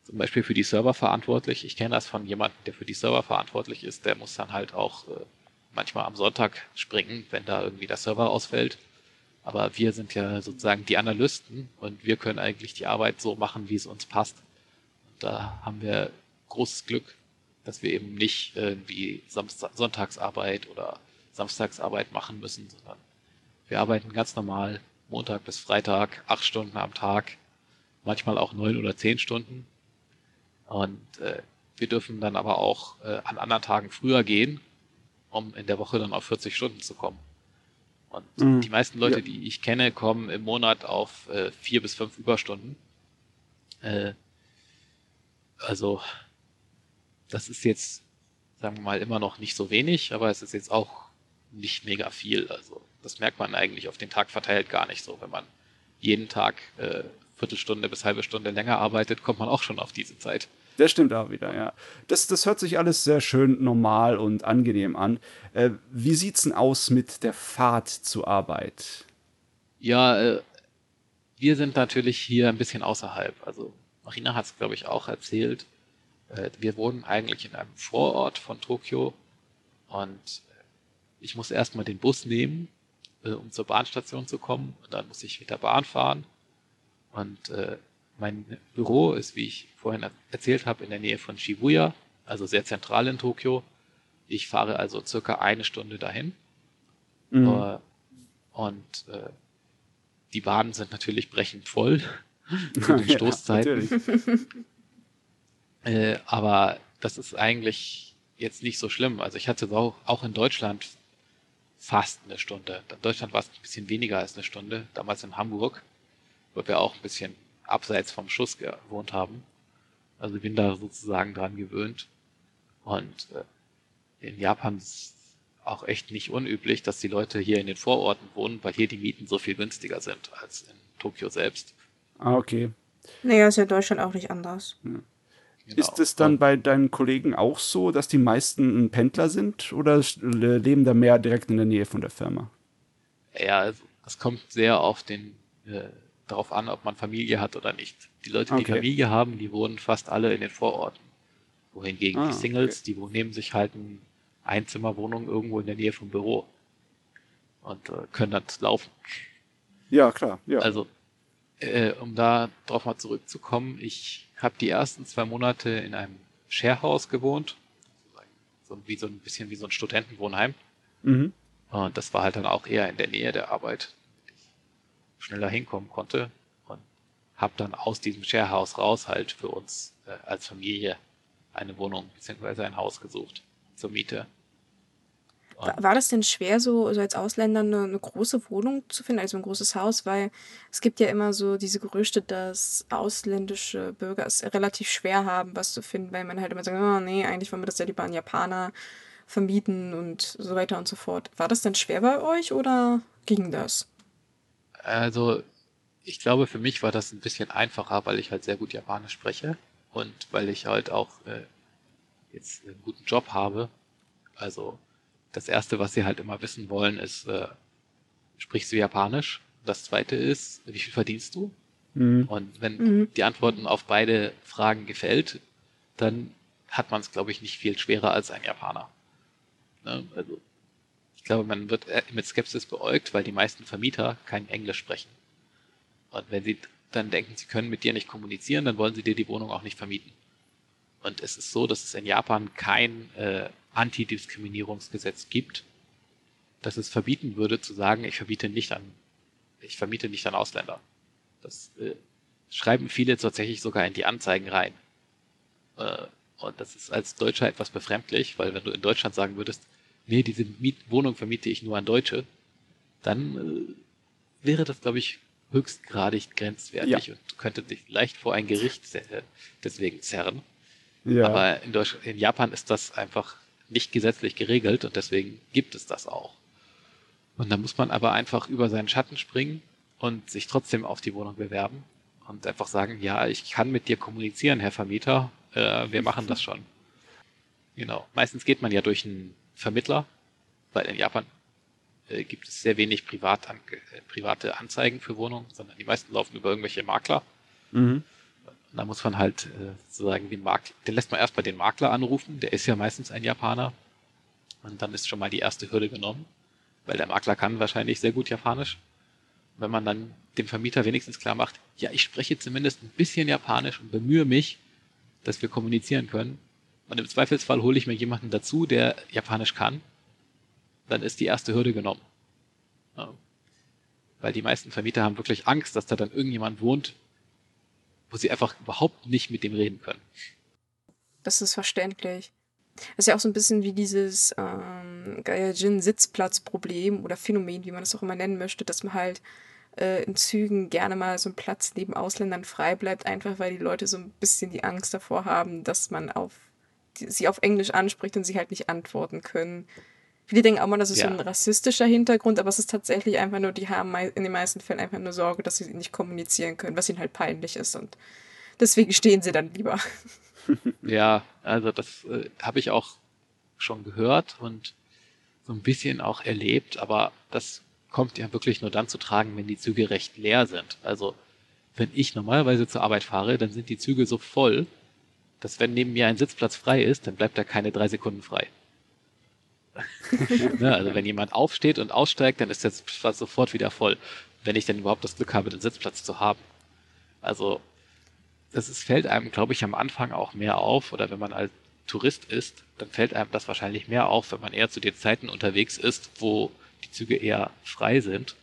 zum Beispiel für die Server verantwortlich. Ich kenne das von jemandem, der für die Server verantwortlich ist. Der muss dann halt auch äh, manchmal am Sonntag springen, wenn da irgendwie der Server ausfällt. Aber wir sind ja sozusagen die Analysten und wir können eigentlich die Arbeit so machen, wie es uns passt. Und da haben wir großes Glück, dass wir eben nicht irgendwie Samstag, Sonntagsarbeit oder Samstagsarbeit machen müssen, sondern wir arbeiten ganz normal Montag bis Freitag, acht Stunden am Tag, manchmal auch neun oder zehn Stunden. Und äh, wir dürfen dann aber auch äh, an anderen Tagen früher gehen, um in der Woche dann auf 40 Stunden zu kommen. Und mhm. die meisten Leute, ja. die ich kenne, kommen im Monat auf äh, vier bis fünf Überstunden. Äh, also, das ist jetzt, sagen wir mal, immer noch nicht so wenig, aber es ist jetzt auch nicht mega viel. Also, das merkt man eigentlich auf den Tag verteilt gar nicht so. Wenn man jeden Tag äh, Viertelstunde bis halbe Stunde länger arbeitet, kommt man auch schon auf diese Zeit. Das stimmt auch wieder, ja. Das, das hört sich alles sehr schön normal und angenehm an. Äh, wie sieht's denn aus mit der Fahrt zur Arbeit? Ja, äh, wir sind natürlich hier ein bisschen außerhalb. Also Marina hat es, glaube ich, auch erzählt. Äh, wir wohnen eigentlich in einem Vorort von Tokio und ich muss erstmal den Bus nehmen, äh, um zur Bahnstation zu kommen und dann muss ich mit der Bahn fahren. Und äh, mein Büro ist, wie ich vorhin erzählt habe, in der Nähe von Shibuya, also sehr zentral in Tokio. Ich fahre also circa eine Stunde dahin. Mhm. Äh, und äh, die Bahnen sind natürlich brechend voll zu den Stoßzeiten. äh, aber das ist eigentlich jetzt nicht so schlimm. Also ich hatte auch, auch in Deutschland fast eine Stunde. In Deutschland war es ein bisschen weniger als eine Stunde, damals in Hamburg, wo wir auch ein bisschen abseits vom Schuss gewohnt haben. Also bin da sozusagen dran gewöhnt. Und äh, in Japan ist auch echt nicht unüblich, dass die Leute hier in den Vororten wohnen, weil hier die Mieten so viel günstiger sind als in Tokio selbst. Ah, okay. Naja, ist ja in Deutschland auch nicht anders. Ja. Genau. Ist es dann bei deinen Kollegen auch so, dass die meisten Pendler sind oder leben da mehr direkt in der Nähe von der Firma? Ja, also, es kommt sehr auf den äh, darauf an, ob man Familie hat oder nicht. Die Leute, die okay. Familie haben, die wohnen fast alle in den Vororten. Wohingegen ah, die Singles, okay. die nehmen sich halt eine Einzimmerwohnung irgendwo in der Nähe vom Büro und äh, können dann laufen. Ja, klar. Ja. Also, äh, um da drauf mal zurückzukommen, ich habe die ersten zwei Monate in einem Sharehouse gewohnt, so wie so ein bisschen wie so ein Studentenwohnheim. Mhm. Und das war halt dann auch eher in der Nähe der Arbeit schneller hinkommen konnte und habe dann aus diesem Sharehouse raus halt für uns äh, als Familie eine Wohnung bzw. ein Haus gesucht zur Miete. Und war das denn schwer, so, so als Ausländer eine, eine, große Wohnung zu finden, also ein großes Haus? Weil es gibt ja immer so diese Gerüchte, dass ausländische Bürger es relativ schwer haben, was zu finden, weil man halt immer sagt, oh nee, eigentlich wollen wir das ja lieber an Japaner vermieten und so weiter und so fort. War das denn schwer bei euch oder ging das? Also, ich glaube, für mich war das ein bisschen einfacher, weil ich halt sehr gut Japanisch spreche und weil ich halt auch äh, jetzt einen guten Job habe. Also, das erste, was sie halt immer wissen wollen, ist, äh, sprichst du Japanisch? Das zweite ist, wie viel verdienst du? Mhm. Und wenn mhm. die Antworten auf beide Fragen gefällt, dann hat man es, glaube ich, nicht viel schwerer als ein Japaner. Ne? Also, glaube, man wird mit Skepsis beäugt, weil die meisten Vermieter kein Englisch sprechen. Und wenn sie dann denken, sie können mit dir nicht kommunizieren, dann wollen sie dir die Wohnung auch nicht vermieten. Und es ist so, dass es in Japan kein äh, Antidiskriminierungsgesetz gibt, dass es verbieten würde zu sagen, ich verbiete nicht an, ich vermiete nicht an Ausländer. Das äh, schreiben viele tatsächlich sogar in die Anzeigen rein. Äh, und das ist als Deutscher etwas befremdlich, weil wenn du in Deutschland sagen würdest, nee, diese Miet Wohnung vermiete ich nur an Deutsche, dann äh, wäre das, glaube ich, höchstgradig grenzwertig ja. und könnte dich leicht vor ein Gericht deswegen zerren. Ja. Aber in, Deutsch in Japan ist das einfach nicht gesetzlich geregelt und deswegen gibt es das auch. Und da muss man aber einfach über seinen Schatten springen und sich trotzdem auf die Wohnung bewerben und einfach sagen, ja, ich kann mit dir kommunizieren, Herr Vermieter, äh, wir machen das schon. Genau. Meistens geht man ja durch einen Vermittler, weil in Japan äh, gibt es sehr wenig Privat an, äh, private Anzeigen für Wohnungen, sondern die meisten laufen über irgendwelche Makler. Mhm. Da muss man halt äh, sozusagen den Makler, den lässt man erstmal den Makler anrufen, der ist ja meistens ein Japaner. Und dann ist schon mal die erste Hürde genommen, weil der Makler kann wahrscheinlich sehr gut Japanisch. Wenn man dann dem Vermieter wenigstens klar macht, ja, ich spreche zumindest ein bisschen Japanisch und bemühe mich, dass wir kommunizieren können. Und im Zweifelsfall hole ich mir jemanden dazu, der Japanisch kann. Dann ist die erste Hürde genommen. Ja. Weil die meisten Vermieter haben wirklich Angst, dass da dann irgendjemand wohnt, wo sie einfach überhaupt nicht mit dem reden können. Das ist verständlich. Das ist ja auch so ein bisschen wie dieses ähm, Gaijin-Sitzplatzproblem oder Phänomen, wie man das auch immer nennen möchte, dass man halt äh, in Zügen gerne mal so ein Platz neben Ausländern frei bleibt, einfach weil die Leute so ein bisschen die Angst davor haben, dass man auf sie auf Englisch anspricht und sie halt nicht antworten können. Viele denken auch mal, das ist ja. so ein rassistischer Hintergrund, aber es ist tatsächlich einfach nur, die haben in den meisten Fällen einfach nur Sorge, dass sie nicht kommunizieren können, was ihnen halt peinlich ist und deswegen stehen sie dann lieber. Ja, also das äh, habe ich auch schon gehört und so ein bisschen auch erlebt, aber das kommt ja wirklich nur dann zu tragen, wenn die Züge recht leer sind. Also wenn ich normalerweise zur Arbeit fahre, dann sind die Züge so voll, dass wenn neben mir ein Sitzplatz frei ist, dann bleibt da keine drei Sekunden frei. ne, also wenn jemand aufsteht und aussteigt, dann ist der Sitzplatz sofort wieder voll, wenn ich denn überhaupt das Glück habe, den Sitzplatz zu haben. Also das ist, fällt einem, glaube ich, am Anfang auch mehr auf, oder wenn man als Tourist ist, dann fällt einem das wahrscheinlich mehr auf, wenn man eher zu den Zeiten unterwegs ist, wo die Züge eher frei sind.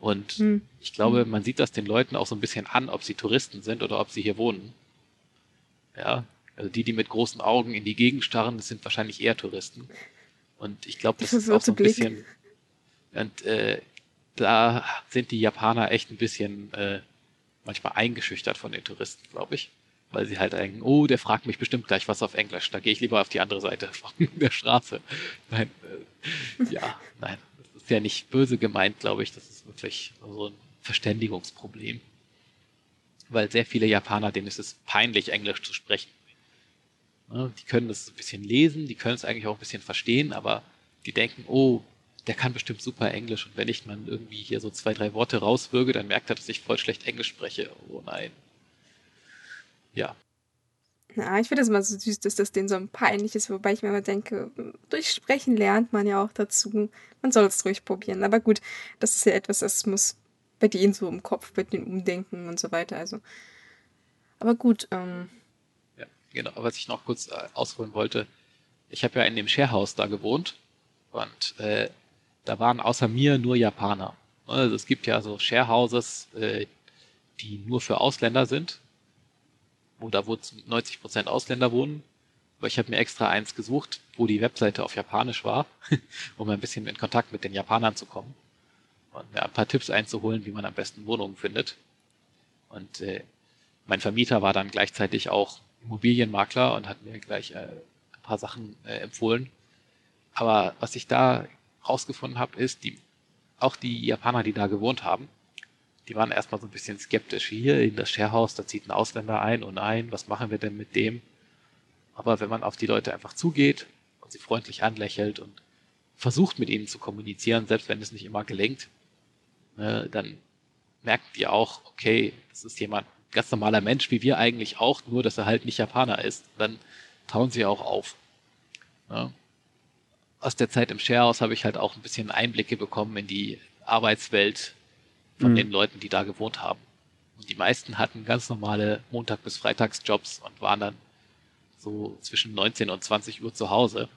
Und hm. ich glaube, man sieht das den Leuten auch so ein bisschen an, ob sie Touristen sind oder ob sie hier wohnen. Ja, also die, die mit großen Augen in die Gegend starren, das sind wahrscheinlich eher Touristen. Und ich glaube, das, das ist auch so ein Blick. bisschen. Und äh, da sind die Japaner echt ein bisschen äh, manchmal eingeschüchtert von den Touristen, glaube ich. Weil sie halt denken, oh, der fragt mich bestimmt gleich was auf Englisch. Da gehe ich lieber auf die andere Seite von der Straße. Nein, äh, ja, nein ist ja nicht böse gemeint, glaube ich. Das ist wirklich so ein Verständigungsproblem. Weil sehr viele Japaner, denen ist es peinlich, Englisch zu sprechen. Die können es ein bisschen lesen, die können es eigentlich auch ein bisschen verstehen, aber die denken, oh, der kann bestimmt super Englisch und wenn ich mal irgendwie hier so zwei, drei Worte rauswürge, dann merkt er, dass ich voll schlecht Englisch spreche. Oh nein. Ja, ja, ich finde das immer so süß, dass das denen so peinlich ist, wobei ich mir immer denke, durch Sprechen lernt man ja auch dazu. Man soll es ruhig probieren. Aber gut, das ist ja etwas, das muss bei denen so im Kopf, bei den Umdenken und so weiter. Also, aber gut. Ähm. Ja, genau. Was ich noch kurz äh, ausholen wollte, ich habe ja in dem Sharehouse da gewohnt und äh, da waren außer mir nur Japaner. Also es gibt ja so Sharehouses, äh, die nur für Ausländer sind oder wo 90 Prozent Ausländer wohnen. Aber ich habe mir extra eins gesucht, wo die Webseite auf Japanisch war, um ein bisschen in Kontakt mit den Japanern zu kommen und mir ein paar Tipps einzuholen, wie man am besten Wohnungen findet. Und äh, mein Vermieter war dann gleichzeitig auch Immobilienmakler und hat mir gleich äh, ein paar Sachen äh, empfohlen. Aber was ich da rausgefunden habe, ist, die, auch die Japaner, die da gewohnt haben, die waren erstmal so ein bisschen skeptisch. Hier in das Sharehouse, da zieht ein Ausländer ein, und ein, was machen wir denn mit dem? Aber wenn man auf die Leute einfach zugeht und sie freundlich anlächelt und versucht mit ihnen zu kommunizieren, selbst wenn es nicht immer gelingt, ne, dann merken die auch, okay, das ist jemand, ganz normaler Mensch, wie wir eigentlich auch, nur dass er halt nicht Japaner ist. Dann tauen sie auch auf. Ne? Aus der Zeit im Sharehouse habe ich halt auch ein bisschen Einblicke bekommen in die Arbeitswelt von mhm. den Leuten, die da gewohnt haben. Und die meisten hatten ganz normale Montag- bis Freitagsjobs und waren dann so zwischen 19 und 20 Uhr zu Hause.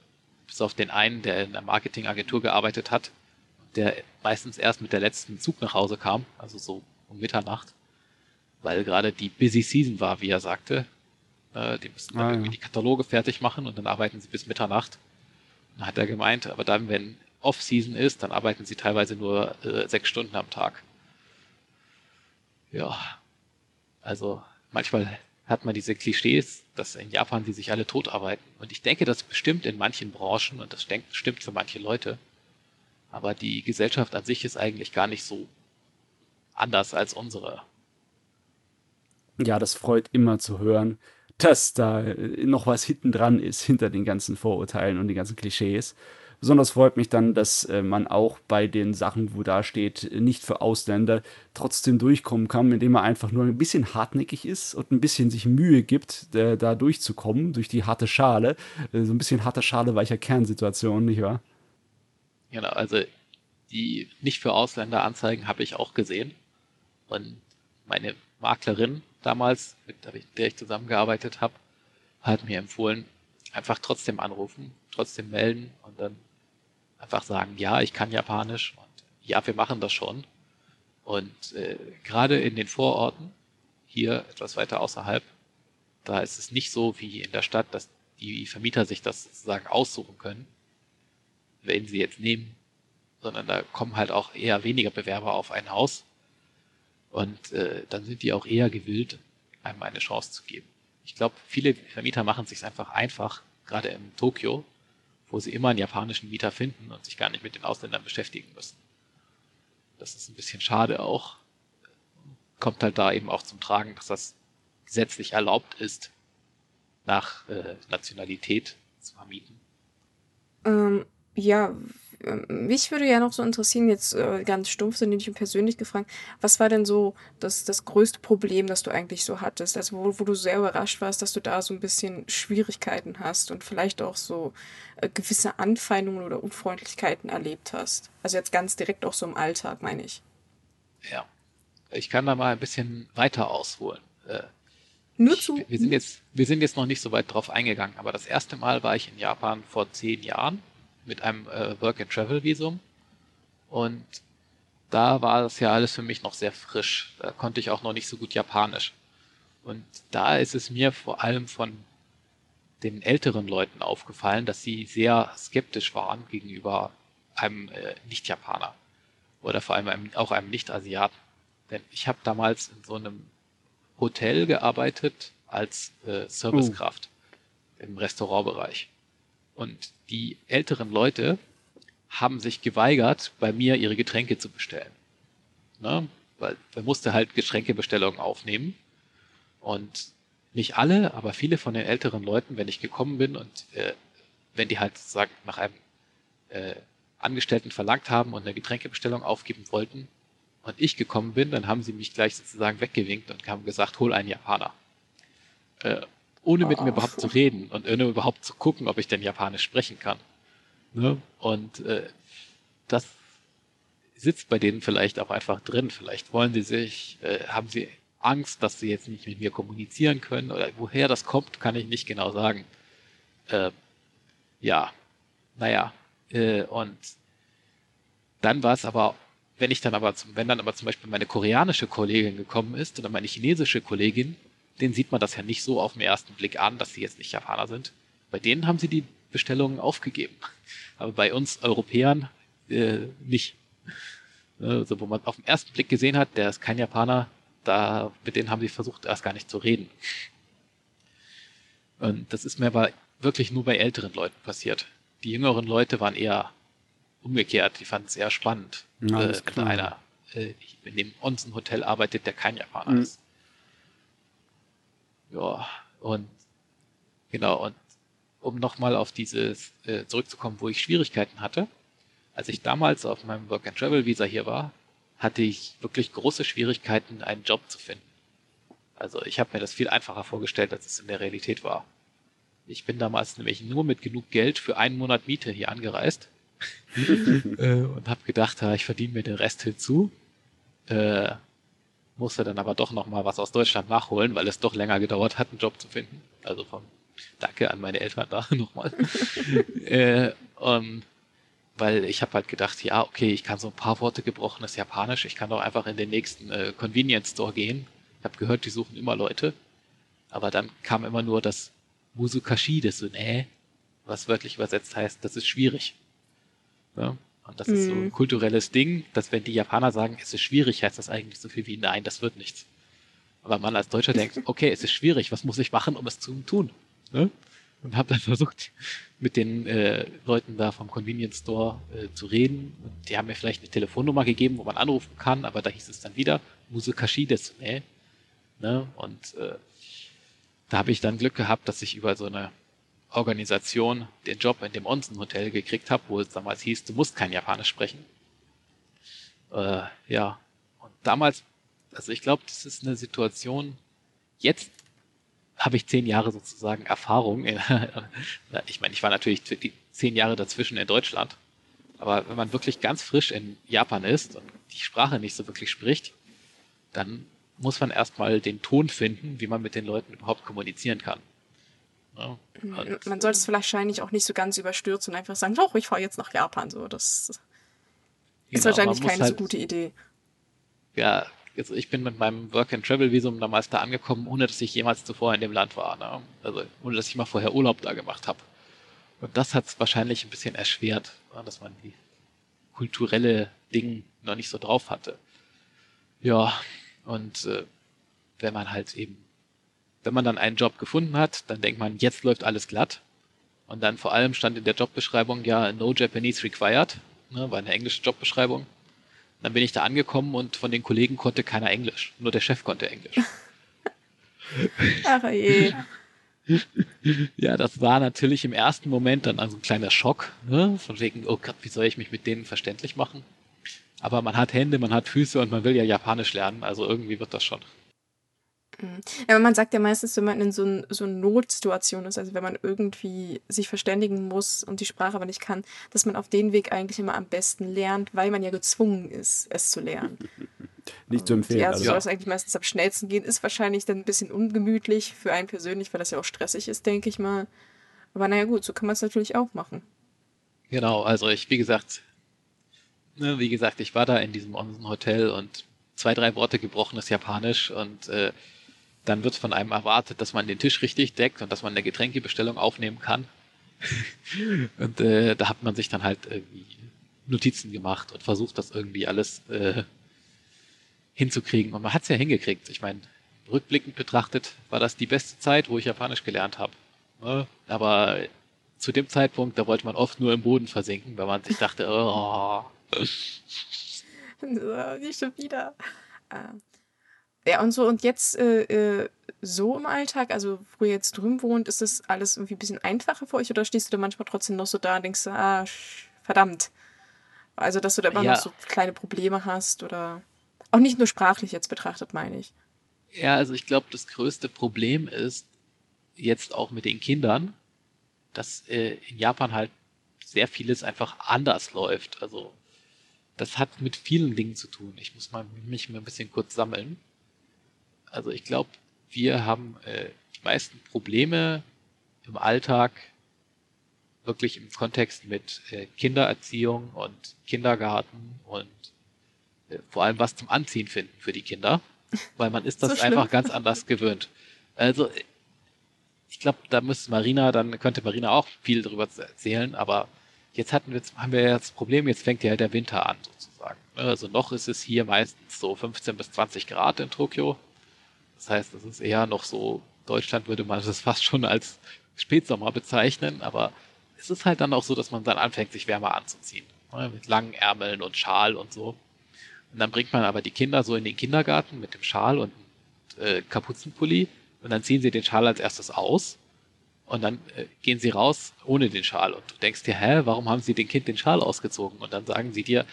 bis auf den einen, der in der Marketingagentur gearbeitet hat, der meistens erst mit der letzten Zug nach Hause kam, also so um Mitternacht, weil gerade die Busy Season war, wie er sagte. Äh, die müssen dann ah, irgendwie ja. die Kataloge fertig machen und dann arbeiten sie bis Mitternacht. Dann hat er gemeint, aber dann, wenn Off-Season ist, dann arbeiten sie teilweise nur äh, sechs Stunden am Tag. Ja, also manchmal hat man diese Klischees, dass in Japan sie sich alle tot arbeiten. Und ich denke, das bestimmt in manchen Branchen und das stimmt für manche Leute. Aber die Gesellschaft an sich ist eigentlich gar nicht so anders als unsere. Ja, das freut immer zu hören, dass da noch was hinten dran ist, hinter den ganzen Vorurteilen und den ganzen Klischees. Besonders freut mich dann, dass äh, man auch bei den Sachen, wo da steht, nicht für Ausländer, trotzdem durchkommen kann, indem man einfach nur ein bisschen hartnäckig ist und ein bisschen sich Mühe gibt, da durchzukommen, durch die harte Schale. Äh, so ein bisschen harte Schale, weicher Kernsituation, nicht wahr? Genau, also die nicht für Ausländer Anzeigen habe ich auch gesehen. Und meine Maklerin damals, mit der ich zusammengearbeitet habe, hat mir empfohlen, einfach trotzdem anrufen, trotzdem melden und dann einfach sagen, ja, ich kann Japanisch und ja, wir machen das schon. Und äh, gerade in den Vororten, hier etwas weiter außerhalb, da ist es nicht so wie in der Stadt, dass die Vermieter sich das sozusagen aussuchen können, wenn sie jetzt nehmen, sondern da kommen halt auch eher weniger Bewerber auf ein Haus. Und äh, dann sind die auch eher gewillt, einem eine Chance zu geben. Ich glaube, viele Vermieter machen es sich einfach einfach, gerade in Tokio, wo sie immer einen japanischen Mieter finden und sich gar nicht mit den Ausländern beschäftigen müssen. Das ist ein bisschen schade auch. Kommt halt da eben auch zum Tragen, dass das gesetzlich erlaubt ist, nach äh, Nationalität zu vermieten. Ähm, ja, mich würde ja noch so interessieren, jetzt äh, ganz stumpf sind ich persönlich gefragt, was war denn so das, das größte Problem, das du eigentlich so hattest? Also wo, wo du sehr überrascht warst, dass du da so ein bisschen Schwierigkeiten hast und vielleicht auch so äh, gewisse Anfeindungen oder Unfreundlichkeiten erlebt hast. Also jetzt ganz direkt auch so im Alltag, meine ich. Ja, ich kann da mal ein bisschen weiter ausholen. Äh, Nur zu. Ich, wir, sind jetzt, wir sind jetzt noch nicht so weit drauf eingegangen, aber das erste Mal war ich in Japan vor zehn Jahren mit einem äh, Work-and-Travel-Visum. Und da war das ja alles für mich noch sehr frisch. Da konnte ich auch noch nicht so gut Japanisch. Und da ist es mir vor allem von den älteren Leuten aufgefallen, dass sie sehr skeptisch waren gegenüber einem äh, Nicht-Japaner oder vor allem einem, auch einem Nicht-Asiaten. Denn ich habe damals in so einem Hotel gearbeitet als äh, Servicekraft uh. im Restaurantbereich. Und die älteren Leute haben sich geweigert, bei mir ihre Getränke zu bestellen. Ne? Weil man musste halt Getränkebestellungen aufnehmen. Und nicht alle, aber viele von den älteren Leuten, wenn ich gekommen bin und äh, wenn die halt sozusagen nach einem äh, Angestellten verlangt haben und eine Getränkebestellung aufgeben wollten und ich gekommen bin, dann haben sie mich gleich sozusagen weggewinkt und haben gesagt, hol einen Japaner. Äh, ohne mit mir überhaupt zu reden und ohne überhaupt zu gucken, ob ich denn Japanisch sprechen kann. Ne? Und äh, das sitzt bei denen vielleicht auch einfach drin. Vielleicht wollen sie sich, äh, haben sie Angst, dass sie jetzt nicht mit mir kommunizieren können oder woher das kommt, kann ich nicht genau sagen. Äh, ja, naja, äh, und dann war es aber, wenn ich dann aber, zum, wenn dann aber zum Beispiel meine koreanische Kollegin gekommen ist oder meine chinesische Kollegin, den sieht man das ja nicht so auf den ersten Blick an, dass sie jetzt nicht Japaner sind. Bei denen haben sie die Bestellungen aufgegeben. Aber bei uns Europäern äh, nicht. Also, wo man auf den ersten Blick gesehen hat, der ist kein Japaner, da, mit denen haben sie versucht, erst gar nicht zu reden. Und das ist mir aber wirklich nur bei älteren Leuten passiert. Die jüngeren Leute waren eher umgekehrt, die fanden es eher spannend, ja, äh, wenn einer äh, in dem Onsen-Hotel arbeitet, der kein Japaner mhm. ist. Ja, und genau, und um nochmal auf dieses äh, zurückzukommen, wo ich Schwierigkeiten hatte, als ich damals auf meinem Work-and-Travel-Visa hier war, hatte ich wirklich große Schwierigkeiten, einen Job zu finden. Also ich habe mir das viel einfacher vorgestellt, als es in der Realität war. Ich bin damals nämlich nur mit genug Geld für einen Monat Miete hier angereist äh, und habe gedacht, ich verdiene mir den Rest hinzu. Äh, musste dann aber doch noch mal was aus Deutschland nachholen, weil es doch länger gedauert hat, einen Job zu finden. Also vom Danke an meine Eltern da nochmal. äh, um, weil ich habe halt gedacht, ja, okay, ich kann so ein paar Worte gebrochenes Japanisch, ich kann doch einfach in den nächsten äh, Convenience Store gehen. Ich habe gehört, die suchen immer Leute. Aber dann kam immer nur das Musukashi, das so, nee, was wörtlich übersetzt heißt, das ist schwierig. Ja? Und das mm. ist so ein mhm. kulturelles Ding, dass wenn die Japaner sagen, es ist schwierig, heißt das eigentlich so viel wie, nein, das wird nichts. Aber man als Deutscher denkt, okay, es ist schwierig, was muss ich machen, um es zu tun? Ne? Und habe dann versucht, mit den äh, Leuten da vom Convenience Store äh, zu reden. Und die haben mir vielleicht eine Telefonnummer gegeben, wo man anrufen kann, aber da hieß es dann wieder Musakashi desu ne? ne? Und äh, da habe ich dann Glück gehabt, dass ich über so eine Organisation den Job in dem Onsen-Hotel gekriegt habe, wo es damals hieß, du musst kein Japanisch sprechen. Äh, ja, und damals, also ich glaube, das ist eine Situation, jetzt habe ich zehn Jahre sozusagen Erfahrung. ich meine, ich war natürlich die zehn Jahre dazwischen in Deutschland. Aber wenn man wirklich ganz frisch in Japan ist und die Sprache nicht so wirklich spricht, dann muss man erstmal den Ton finden, wie man mit den Leuten überhaupt kommunizieren kann. Ja, man sollte es wahrscheinlich auch nicht so ganz überstürzen und einfach sagen, doch, ich fahre jetzt nach Japan. So, das genau, ist wahrscheinlich keine halt, so gute Idee. Ja, also ich bin mit meinem Work-and-Travel-Visum damals da angekommen, ohne dass ich jemals zuvor in dem Land war. Ne? Also ohne dass ich mal vorher Urlaub da gemacht habe. Und das hat es wahrscheinlich ein bisschen erschwert, ne? dass man die kulturelle Ding noch nicht so drauf hatte. Ja, und äh, wenn man halt eben, wenn man dann einen Job gefunden hat, dann denkt man, jetzt läuft alles glatt. Und dann vor allem stand in der Jobbeschreibung ja No Japanese required, ne, war eine englische Jobbeschreibung. Dann bin ich da angekommen und von den Kollegen konnte keiner Englisch. Nur der Chef konnte Englisch. Ach je. Ja, das war natürlich im ersten Moment dann also ein kleiner Schock. Ne? Von wegen, oh Gott, wie soll ich mich mit denen verständlich machen? Aber man hat Hände, man hat Füße und man will ja Japanisch lernen. Also irgendwie wird das schon. Mhm. Ja, aber man sagt ja meistens, wenn man in so, ein, so einer Notsituation ist, also wenn man irgendwie sich verständigen muss und die Sprache aber nicht kann, dass man auf den Weg eigentlich immer am besten lernt, weil man ja gezwungen ist, es zu lernen. nicht zu empfehlen. Ja, also soll es eigentlich meistens am schnellsten gehen, ist wahrscheinlich dann ein bisschen ungemütlich für einen persönlich, weil das ja auch stressig ist, denke ich mal. Aber naja, gut, so kann man es natürlich auch machen. Genau, also ich, wie gesagt, ne, wie gesagt, ich war da in diesem Onsen-Hotel und zwei, drei Worte gebrochenes Japanisch und äh, dann wird von einem erwartet, dass man den Tisch richtig deckt und dass man eine Getränkebestellung aufnehmen kann. und äh, da hat man sich dann halt irgendwie Notizen gemacht und versucht, das irgendwie alles äh, hinzukriegen. Und man hat es ja hingekriegt. Ich meine, rückblickend betrachtet war das die beste Zeit, wo ich Japanisch gelernt habe. Ne? Aber zu dem Zeitpunkt, da wollte man oft nur im Boden versinken, weil man sich dachte, oh. Nicht schon wieder. Ja, und so, und jetzt äh, äh, so im Alltag, also wo ihr jetzt drüben wohnt, ist das alles irgendwie ein bisschen einfacher für euch oder stehst du da manchmal trotzdem noch so da und denkst, ah, verdammt. Also, dass du da immer ja. noch so kleine Probleme hast oder auch nicht nur sprachlich jetzt betrachtet, meine ich. Ja, also ich glaube, das größte Problem ist jetzt auch mit den Kindern, dass äh, in Japan halt sehr vieles einfach anders läuft. Also das hat mit vielen Dingen zu tun. Ich muss mal mich mal ein bisschen kurz sammeln. Also ich glaube, wir haben äh, die meisten Probleme im Alltag wirklich im Kontext mit äh, Kindererziehung und Kindergarten und äh, vor allem was zum Anziehen finden für die Kinder, weil man ist das so einfach ganz anders gewöhnt. Also ich glaube, da müsste Marina, dann könnte Marina auch viel darüber erzählen, aber jetzt hatten wir, haben wir ja das Problem, jetzt fängt ja der Winter an sozusagen. Also noch ist es hier meistens so 15 bis 20 Grad in Tokio das heißt, das ist eher noch so, Deutschland würde man das fast schon als Spätsommer bezeichnen, aber es ist halt dann auch so, dass man dann anfängt, sich wärmer anzuziehen. Ne, mit langen Ärmeln und Schal und so. Und dann bringt man aber die Kinder so in den Kindergarten mit dem Schal und äh, Kapuzenpulli und dann ziehen sie den Schal als erstes aus und dann äh, gehen sie raus ohne den Schal und du denkst dir, hä, warum haben sie den Kind den Schal ausgezogen? Und dann sagen sie dir,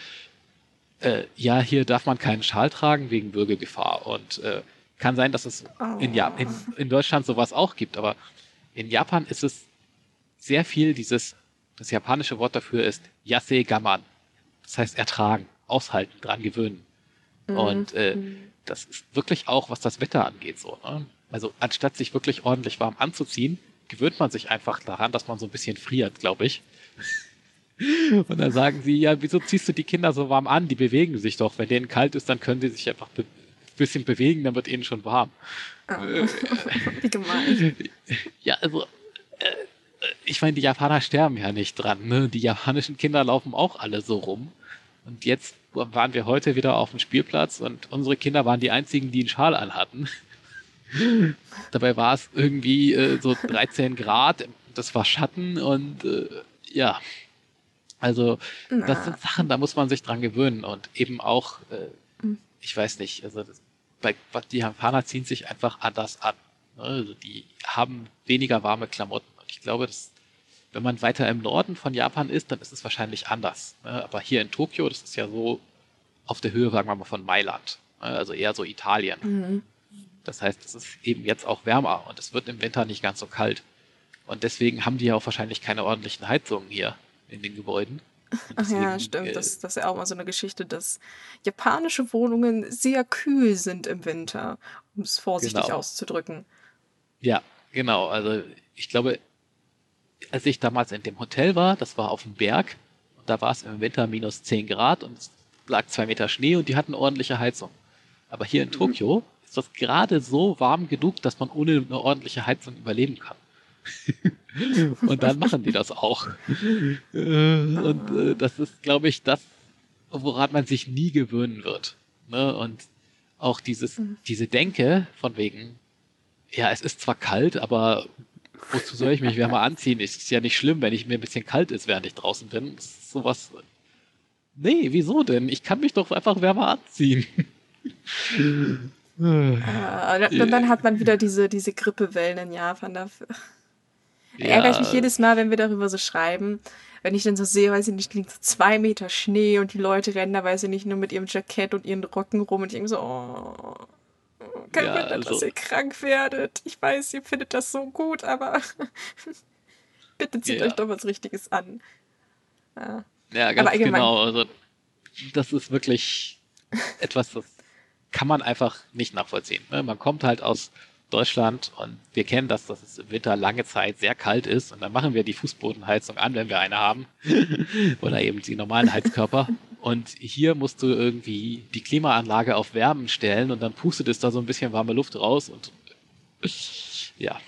äh, ja, hier darf man keinen Schal tragen wegen Bürgergefahr und äh, kann sein, dass es oh. in, ja in, in Deutschland sowas auch gibt, aber in Japan ist es sehr viel dieses, das japanische Wort dafür ist Yase Gaman. Das heißt ertragen, aushalten, dran gewöhnen. Mhm. Und äh, mhm. das ist wirklich auch, was das Wetter angeht, so. Ne? Also anstatt sich wirklich ordentlich warm anzuziehen, gewöhnt man sich einfach daran, dass man so ein bisschen friert, glaube ich. Und dann sagen sie, ja, wieso ziehst du die Kinder so warm an? Die bewegen sich doch. Wenn denen kalt ist, dann können sie sich einfach ein bisschen bewegen, dann wird ihnen schon warm. Oh. Wie gemein. Ja, also, äh, ich meine, die Japaner sterben ja nicht dran. Ne? Die japanischen Kinder laufen auch alle so rum. Und jetzt waren wir heute wieder auf dem Spielplatz und unsere Kinder waren die einzigen, die einen Schal anhatten. Dabei war es irgendwie äh, so 13 Grad, das war Schatten und äh, ja, also Na. das sind Sachen, da muss man sich dran gewöhnen und eben auch, äh, mhm. ich weiß nicht, also das, bei, die Japaner ziehen sich einfach anders an. Ne? Also die haben weniger warme Klamotten und ich glaube, dass wenn man weiter im Norden von Japan ist, dann ist es wahrscheinlich anders. Ne? Aber hier in Tokio, das ist ja so auf der Höhe, sagen wir mal, von Mailand. Ne? Also eher so Italien. Mhm. Das heißt, es ist eben jetzt auch wärmer und es wird im Winter nicht ganz so kalt. Und deswegen haben die ja auch wahrscheinlich keine ordentlichen Heizungen hier in den Gebäuden. Ach ja, stimmt. Äh, das, das ist ja auch mal so eine Geschichte, dass japanische Wohnungen sehr kühl sind im Winter, um es vorsichtig genau. auszudrücken. Ja, genau. Also ich glaube, als ich damals in dem Hotel war, das war auf dem Berg, und da war es im Winter minus 10 Grad und es lag zwei Meter Schnee und die hatten ordentliche Heizung. Aber hier in mhm. Tokio ist das gerade so warm genug, dass man ohne eine ordentliche Heizung überleben kann. und dann machen die das auch. Äh, und äh, das ist, glaube ich, das, woran man sich nie gewöhnen wird. Ne? Und auch dieses, mhm. diese Denke von wegen, ja, es ist zwar kalt, aber wozu soll ich mich wärmer anziehen? Es ist ja nicht schlimm, wenn ich mir ein bisschen kalt ist, während ich draußen bin. Das ist sowas. Nee, wieso denn? Ich kann mich doch einfach wärmer anziehen. ah, und dann hat man wieder diese, diese Grippewellen in Japan dafür. Ja. Ärgere ich mich jedes Mal, wenn wir darüber so schreiben. Wenn ich dann so sehe, weiß ich nicht, liegt so zwei Meter Schnee und die Leute rennen da, weiß ich nicht, nur mit ihrem Jackett und ihren Rocken rum und ich denke so, oh, kein ja, Wunder, also, dass ihr krank werdet. Ich weiß, ihr findet das so gut, aber bitte zieht ja. euch doch was Richtiges an. Ja, ja ganz genau. Also, das ist wirklich etwas, das kann man einfach nicht nachvollziehen. Ne? Man kommt halt aus Deutschland und wir kennen das, dass es im Winter lange Zeit sehr kalt ist und dann machen wir die Fußbodenheizung an, wenn wir eine haben oder eben die normalen Heizkörper und hier musst du irgendwie die Klimaanlage auf Wärmen stellen und dann pustet es da so ein bisschen warme Luft raus und ja.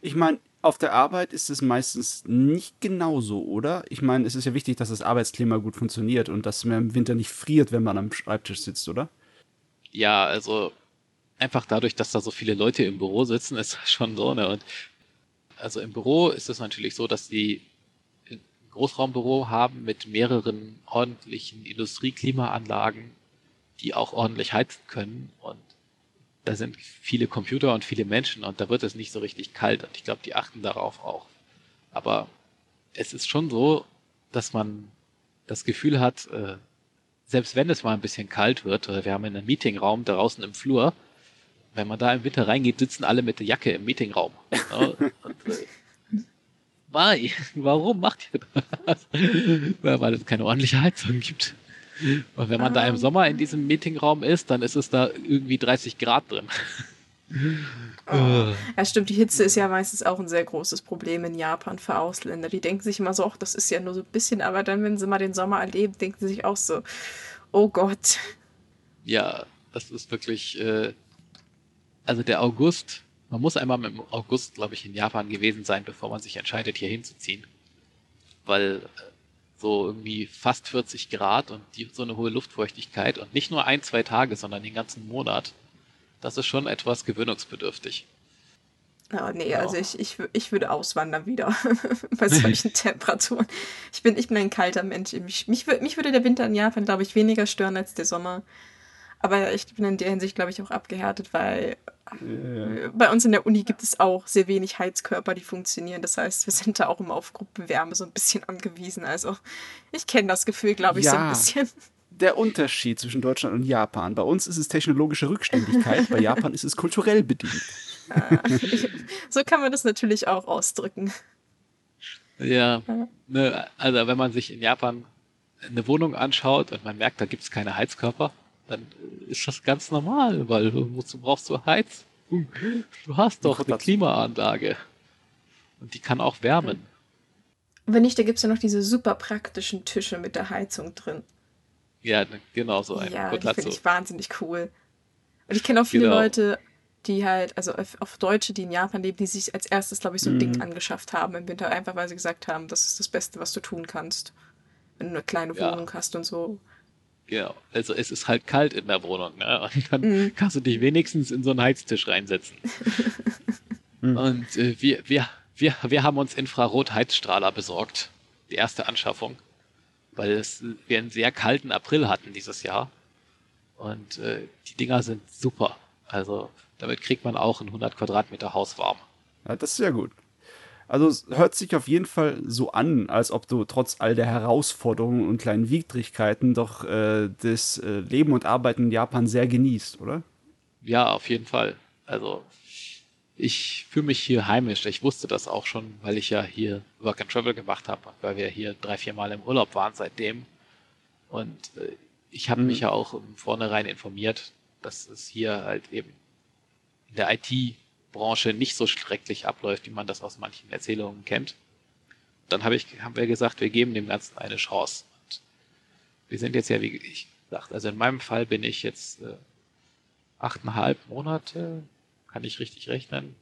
Ich meine, auf der Arbeit ist es meistens nicht genauso, oder? Ich meine, es ist ja wichtig, dass das Arbeitsklima gut funktioniert und dass man im Winter nicht friert, wenn man am Schreibtisch sitzt, oder? Ja, also einfach dadurch, dass da so viele Leute im Büro sitzen, ist das schon so, ne? Und also im Büro ist es natürlich so, dass die Großraumbüro haben mit mehreren ordentlichen Industrieklimaanlagen, die auch ordentlich heizen können. Und da sind viele Computer und viele Menschen und da wird es nicht so richtig kalt. Und ich glaube, die achten darauf auch. Aber es ist schon so, dass man das Gefühl hat, äh, selbst wenn es mal ein bisschen kalt wird, wir haben einen Meetingraum draußen im Flur, wenn man da im Winter reingeht, sitzen alle mit der Jacke im Meetingraum. und, äh, Why? Warum macht ihr das? Weil es keine ordentliche Heizung gibt. Und wenn man ah. da im ah. Sommer in diesem Meetingraum ist, dann ist es da irgendwie 30 Grad drin. Oh. Ja, stimmt. Die Hitze ist ja meistens auch ein sehr großes Problem in Japan für Ausländer. Die denken sich immer so, ach, das ist ja nur so ein bisschen, aber dann, wenn sie mal den Sommer erleben, denken sie sich auch so, oh Gott. Ja, das ist wirklich, äh, also der August man muss einmal im August, glaube ich, in Japan gewesen sein, bevor man sich entscheidet, hier hinzuziehen. Weil äh, so irgendwie fast 40 Grad und die, so eine hohe Luftfeuchtigkeit und nicht nur ein, zwei Tage, sondern den ganzen Monat, das ist schon etwas gewöhnungsbedürftig. Oh, nee, ja. also ich, ich, ich würde auswandern wieder bei solchen Temperaturen. Ich bin, ich bin ein kalter Mensch. Mich, mich, mich würde der Winter in Japan, glaube ich, weniger stören als der Sommer. Aber ich bin in der Hinsicht, glaube ich, auch abgehärtet, weil ja. bei uns in der Uni gibt es auch sehr wenig Heizkörper, die funktionieren. Das heißt, wir sind da auch immer auf Gruppenwärme so ein bisschen angewiesen. Also ich kenne das Gefühl, glaube ich, ja. so ein bisschen. Der Unterschied zwischen Deutschland und Japan. Bei uns ist es technologische Rückständigkeit, bei Japan ist es kulturell bedingt. So kann man das natürlich auch ausdrücken. Ja, ne, also wenn man sich in Japan eine Wohnung anschaut und man merkt, da gibt es keine Heizkörper, dann ist das ganz normal, weil wozu brauchst du Heizung? Du hast doch eine Klimaanlage. Und die kann auch wärmen. Wenn nicht, da gibt es ja noch diese super praktischen Tische mit der Heizung drin. Ja, genau so ein Ja, die finde ich wahnsinnig cool. Und ich kenne auch viele genau. Leute, die halt, also auf Deutsche, die in Japan leben, die sich als erstes, glaube ich, so ein mhm. Ding angeschafft haben im Winter, einfach weil sie gesagt haben, das ist das Beste, was du tun kannst. Wenn du eine kleine ja. Wohnung hast und so. Genau, also es ist halt kalt in der Wohnung, ne? Und dann mhm. kannst du dich wenigstens in so einen Heiztisch reinsetzen. mhm. Und äh, wir, wir, wir, wir haben uns Infrarot-Heizstrahler besorgt. Die erste Anschaffung. Weil es, wir einen sehr kalten April hatten dieses Jahr. Und äh, die Dinger sind super. Also damit kriegt man auch ein 100 Quadratmeter Haus warm. Ja, das ist sehr gut. Also es hört sich auf jeden Fall so an, als ob du trotz all der Herausforderungen und kleinen Widrigkeiten doch äh, das äh, Leben und Arbeiten in Japan sehr genießt, oder? Ja, auf jeden Fall. Also ich fühle mich hier heimisch. Ich wusste das auch schon, weil ich ja hier Work and Travel gemacht habe, weil wir hier drei, vier Mal im Urlaub waren seitdem. Und äh, ich habe mhm. mich ja auch im Vornherein informiert, dass es hier halt eben in der IT-Branche nicht so schrecklich abläuft, wie man das aus manchen Erzählungen kennt. Dann habe ich, haben wir gesagt, wir geben dem Ganzen eine Chance. Und wir sind jetzt ja, wie ich gesagt, also in meinem Fall bin ich jetzt äh, achteinhalb Monate, kann ich richtig rechnen?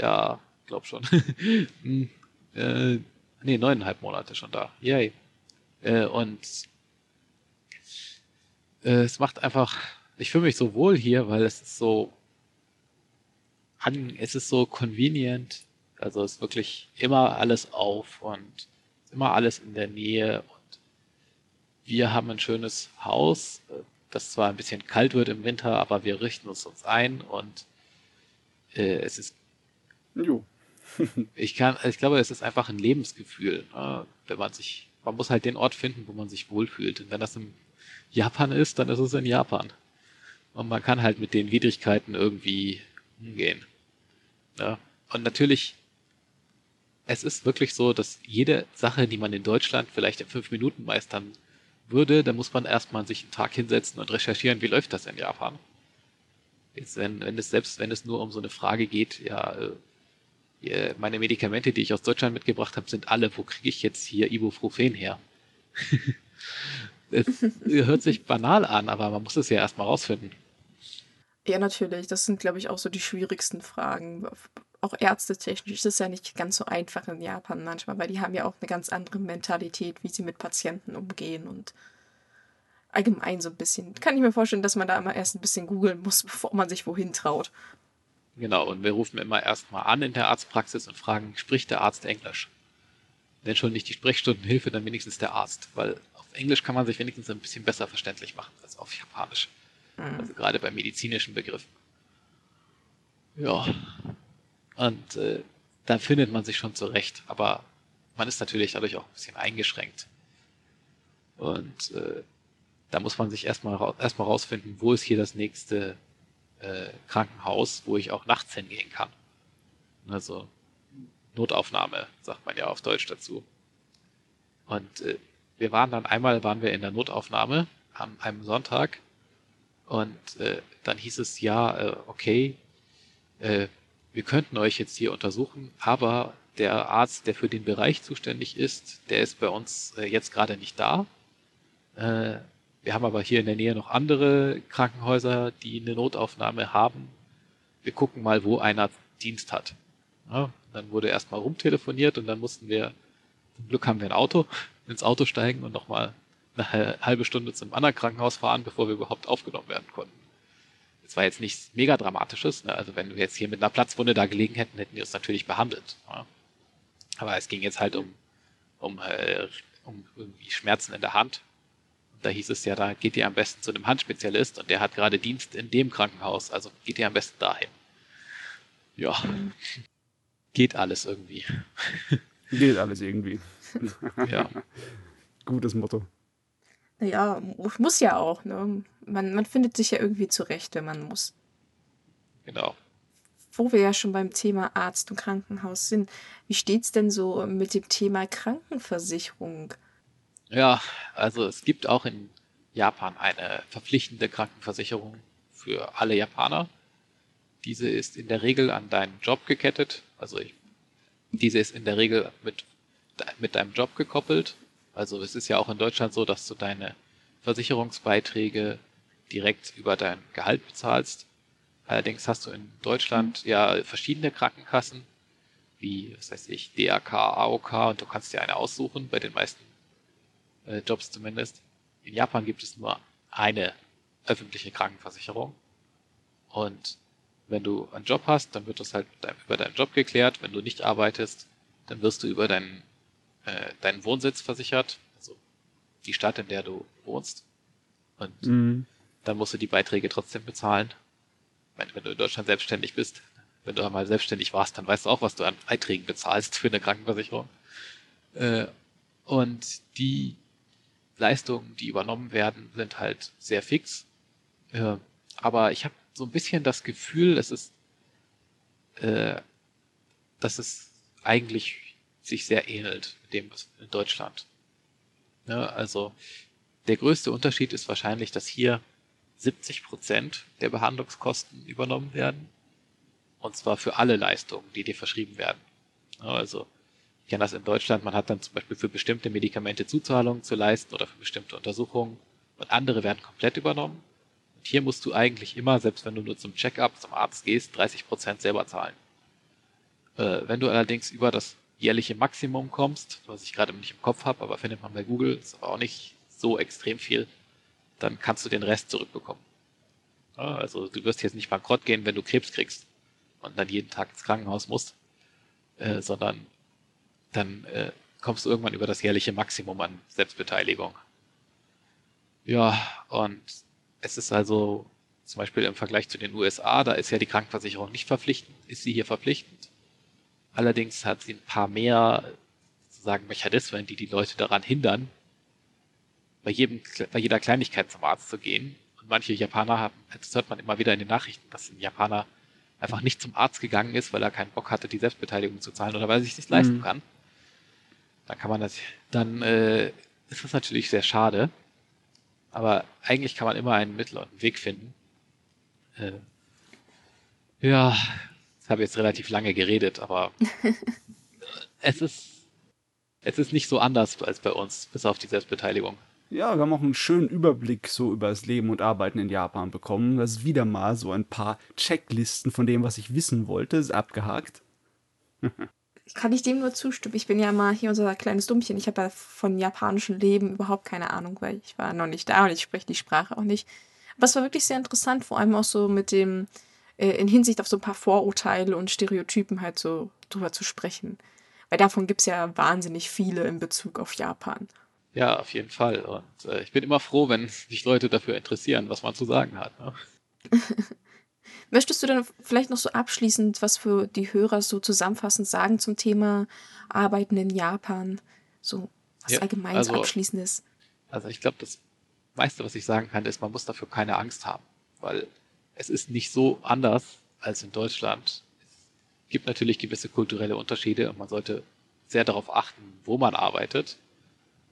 Ja, glaub schon. hm, äh, nee, neuneinhalb Monate schon da. Yay. Äh, und äh, es macht einfach, ich fühle mich so wohl hier, weil es ist so, es ist so convenient. Also es ist wirklich immer alles auf und immer alles in der Nähe. Und wir haben ein schönes Haus, das zwar ein bisschen kalt wird im Winter, aber wir richten uns uns ein und äh, es ist. Jo. ich kann, ich glaube, es ist einfach ein Lebensgefühl, ne? wenn man sich, man muss halt den Ort finden, wo man sich wohlfühlt. Und wenn das im Japan ist, dann ist es in Japan. Und man kann halt mit den Widrigkeiten irgendwie umgehen. Ja. Und natürlich, es ist wirklich so, dass jede Sache, die man in Deutschland vielleicht in fünf Minuten meistern würde, da muss man erstmal sich einen Tag hinsetzen und recherchieren, wie läuft das in Japan. Jetzt, wenn, wenn es selbst, wenn es nur um so eine Frage geht, ja, äh, meine Medikamente, die ich aus Deutschland mitgebracht habe, sind alle, wo kriege ich jetzt hier Ibuprofen her? es hört sich banal an, aber man muss es ja erstmal rausfinden. Ja, natürlich. Das sind, glaube ich, auch so die schwierigsten Fragen. Auch ärztetechnisch ist es ja nicht ganz so einfach in Japan manchmal, weil die haben ja auch eine ganz andere Mentalität, wie sie mit Patienten umgehen und allgemein so ein bisschen. Kann ich mir vorstellen, dass man da immer erst ein bisschen googeln muss, bevor man sich wohin traut. Genau, und wir rufen immer erstmal an in der Arztpraxis und fragen, spricht der Arzt Englisch? Wenn schon nicht die Sprechstundenhilfe, dann wenigstens der Arzt, weil auf Englisch kann man sich wenigstens ein bisschen besser verständlich machen als auf Japanisch. Mhm. Also gerade bei medizinischen Begriffen. Ja. Und äh, da findet man sich schon zurecht, aber man ist natürlich dadurch auch ein bisschen eingeschränkt. Und äh, da muss man sich erstmal erstmal rausfinden, wo ist hier das nächste äh, Krankenhaus, wo ich auch nachts hingehen kann. Also Notaufnahme, sagt man ja auf Deutsch dazu. Und äh, wir waren dann einmal waren wir in der Notaufnahme an einem Sonntag und äh, dann hieß es ja, äh, okay, äh, wir könnten euch jetzt hier untersuchen, aber der Arzt, der für den Bereich zuständig ist, der ist bei uns äh, jetzt gerade nicht da. Äh, wir haben aber hier in der Nähe noch andere Krankenhäuser, die eine Notaufnahme haben. Wir gucken mal, wo einer Dienst hat. Ja, dann wurde erstmal rumtelefoniert und dann mussten wir, zum Glück haben wir ein Auto, ins Auto steigen und nochmal eine halbe Stunde zum anderen Krankenhaus fahren, bevor wir überhaupt aufgenommen werden konnten. Das war jetzt nichts mega Dramatisches. Ne? Also wenn wir jetzt hier mit einer Platzwunde da gelegen hätten, hätten wir uns natürlich behandelt. Ja? Aber es ging jetzt halt um, um, äh, um irgendwie Schmerzen in der Hand. Und da hieß es ja, da geht ihr am besten zu einem Handspezialist und der hat gerade Dienst in dem Krankenhaus, also geht ihr am besten dahin. Ja, geht alles irgendwie. Geht alles irgendwie. ja. Gutes Motto. Ja, muss ja auch. Ne? Man, man findet sich ja irgendwie zurecht, wenn man muss. Genau. Wo wir ja schon beim Thema Arzt und Krankenhaus sind, wie steht es denn so mit dem Thema Krankenversicherung? Ja, also es gibt auch in Japan eine verpflichtende Krankenversicherung für alle Japaner. Diese ist in der Regel an deinen Job gekettet. Also ich Diese ist in der Regel mit, mit deinem Job gekoppelt. Also es ist ja auch in Deutschland so, dass du deine Versicherungsbeiträge direkt über dein Gehalt bezahlst. Allerdings hast du in Deutschland ja verschiedene Krankenkassen, wie, was weiß ich, DRK, AOK und du kannst dir eine aussuchen, bei den meisten äh, Jobs zumindest. In Japan gibt es nur eine öffentliche Krankenversicherung. Und wenn du einen Job hast, dann wird das halt über deinen Job geklärt. Wenn du nicht arbeitest, dann wirst du über deinen, äh, deinen Wohnsitz versichert, also die Stadt, in der du wohnst. Und mhm. dann musst du die Beiträge trotzdem bezahlen. Wenn, wenn du in Deutschland selbstständig bist, wenn du einmal selbstständig warst, dann weißt du auch, was du an Beiträgen bezahlst für eine Krankenversicherung. Äh, und die Leistungen, die übernommen werden, sind halt sehr fix. Äh, aber ich habe so ein bisschen das Gefühl, es ist, äh, dass es eigentlich sich sehr ähnelt mit dem in Deutschland. Ja, also der größte Unterschied ist wahrscheinlich, dass hier 70 Prozent der Behandlungskosten übernommen werden. Und zwar für alle Leistungen, die dir verschrieben werden. Ja, also ich kenne das in Deutschland, man hat dann zum Beispiel für bestimmte Medikamente Zuzahlungen zu leisten oder für bestimmte Untersuchungen und andere werden komplett übernommen. Und hier musst du eigentlich immer, selbst wenn du nur zum Checkup zum Arzt gehst, 30 Prozent selber zahlen. Äh, wenn du allerdings über das jährliche Maximum kommst, was ich gerade nicht im Kopf habe, aber findet man bei Google, ist aber auch nicht so extrem viel, dann kannst du den Rest zurückbekommen. Also du wirst jetzt nicht bankrott gehen, wenn du Krebs kriegst und dann jeden Tag ins Krankenhaus musst, äh, sondern dann äh, kommst du irgendwann über das jährliche Maximum an Selbstbeteiligung. Ja, und es ist also zum Beispiel im Vergleich zu den USA, da ist ja die Krankenversicherung nicht verpflichtend, ist sie hier verpflichtend. Allerdings hat sie ein paar mehr sozusagen Mechanismen, die die Leute daran hindern, bei, jedem, bei jeder Kleinigkeit zum Arzt zu gehen. Und manche Japaner haben, das hört man immer wieder in den Nachrichten, dass ein Japaner einfach nicht zum Arzt gegangen ist, weil er keinen Bock hatte, die Selbstbeteiligung zu zahlen oder weil er sich nicht leisten mhm. kann. Dann kann man das, dann äh, ist das natürlich sehr schade. Aber eigentlich kann man immer einen Mittel und einen Weg finden. Äh, ja, ich habe jetzt relativ lange geredet, aber es ist es ist nicht so anders als bei uns, bis auf die Selbstbeteiligung. Ja, wir haben auch einen schönen Überblick so über das Leben und Arbeiten in Japan bekommen. Das ist wieder mal so ein paar Checklisten von dem, was ich wissen wollte, ist abgehakt. kann ich dem nur zustimmen. Ich bin ja mal hier unser kleines Dummchen. Ich habe ja von japanischem Leben überhaupt keine Ahnung, weil ich war noch nicht da und ich spreche die Sprache auch nicht. Aber es war wirklich sehr interessant, vor allem auch so mit dem, äh, in Hinsicht auf so ein paar Vorurteile und Stereotypen halt so drüber zu sprechen. Weil davon gibt es ja wahnsinnig viele in Bezug auf Japan. Ja, auf jeden Fall. Und äh, ich bin immer froh, wenn sich Leute dafür interessieren, was man zu sagen hat. Ne? Möchtest du dann vielleicht noch so abschließend was für die Hörer so zusammenfassend sagen zum Thema Arbeiten in Japan? So was ja, allgemeines also, Abschließendes. Also ich glaube, das meiste, was ich sagen kann, ist, man muss dafür keine Angst haben, weil es ist nicht so anders als in Deutschland. Es gibt natürlich gewisse kulturelle Unterschiede und man sollte sehr darauf achten, wo man arbeitet.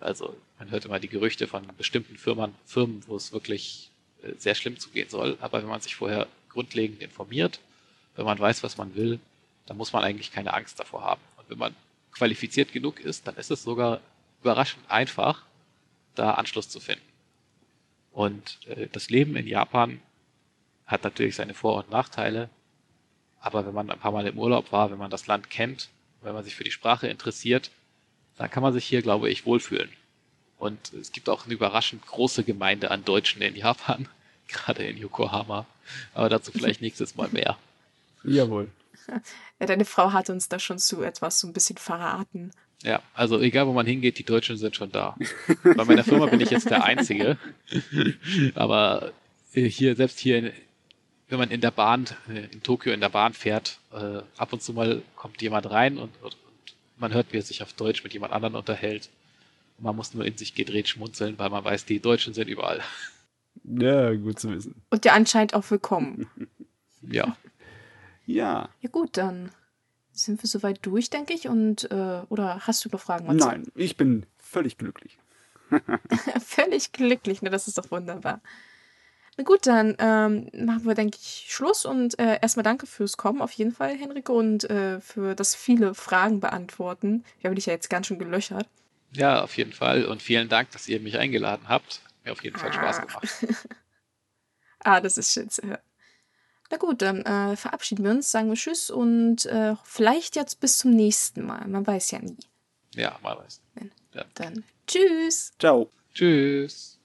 Also man hört immer die Gerüchte von bestimmten Firmen, Firmen, wo es wirklich äh, sehr schlimm zugehen soll. Aber wenn man sich vorher grundlegend informiert, wenn man weiß, was man will, dann muss man eigentlich keine Angst davor haben. Und wenn man qualifiziert genug ist, dann ist es sogar überraschend einfach, da Anschluss zu finden. Und äh, das Leben in Japan hat natürlich seine Vor- und Nachteile. Aber wenn man ein paar Mal im Urlaub war, wenn man das Land kennt, wenn man sich für die Sprache interessiert, dann kann man sich hier, glaube ich, wohlfühlen. Und es gibt auch eine überraschend große Gemeinde an Deutschen in Japan, gerade in Yokohama. Aber dazu vielleicht nächstes Mal mehr. Jawohl. Ja, deine Frau hat uns da schon zu etwas so ein bisschen verraten. Ja, also egal wo man hingeht, die Deutschen sind schon da. Bei meiner Firma bin ich jetzt der Einzige. Aber hier, selbst hier, in, wenn man in der Bahn, in Tokio in der Bahn fährt, äh, ab und zu mal kommt jemand rein und, und, und man hört, wie er sich auf Deutsch mit jemand anderem unterhält. Und man muss nur in sich gedreht schmunzeln, weil man weiß, die Deutschen sind überall. Ja, gut zu wissen. Und ja anscheinend auch willkommen. ja. Ja. Ja gut, dann sind wir soweit durch, denke ich. Und äh, oder hast du noch Fragen? Matze? Nein, ich bin völlig glücklich. völlig glücklich, ne? Das ist doch wunderbar. Na gut, dann ähm, machen wir, denke ich, Schluss und äh, erstmal danke fürs Kommen auf jeden Fall, Henrike, und äh, für das viele Fragen beantworten. Wir haben dich ja jetzt ganz schön gelöchert. Ja, auf jeden Fall. Und vielen Dank, dass ihr mich eingeladen habt. Mir auf jeden Fall Spaß Ah. gemacht. ah, das ist schön zu hören. Na gut, dann äh, verabschieden wir uns, sagen wir Tschüss und äh, vielleicht jetzt bis zum nächsten Mal. Man weiß ja nie. Ja, mal weiß. Dann Tschüss. Ciao. Tschüss.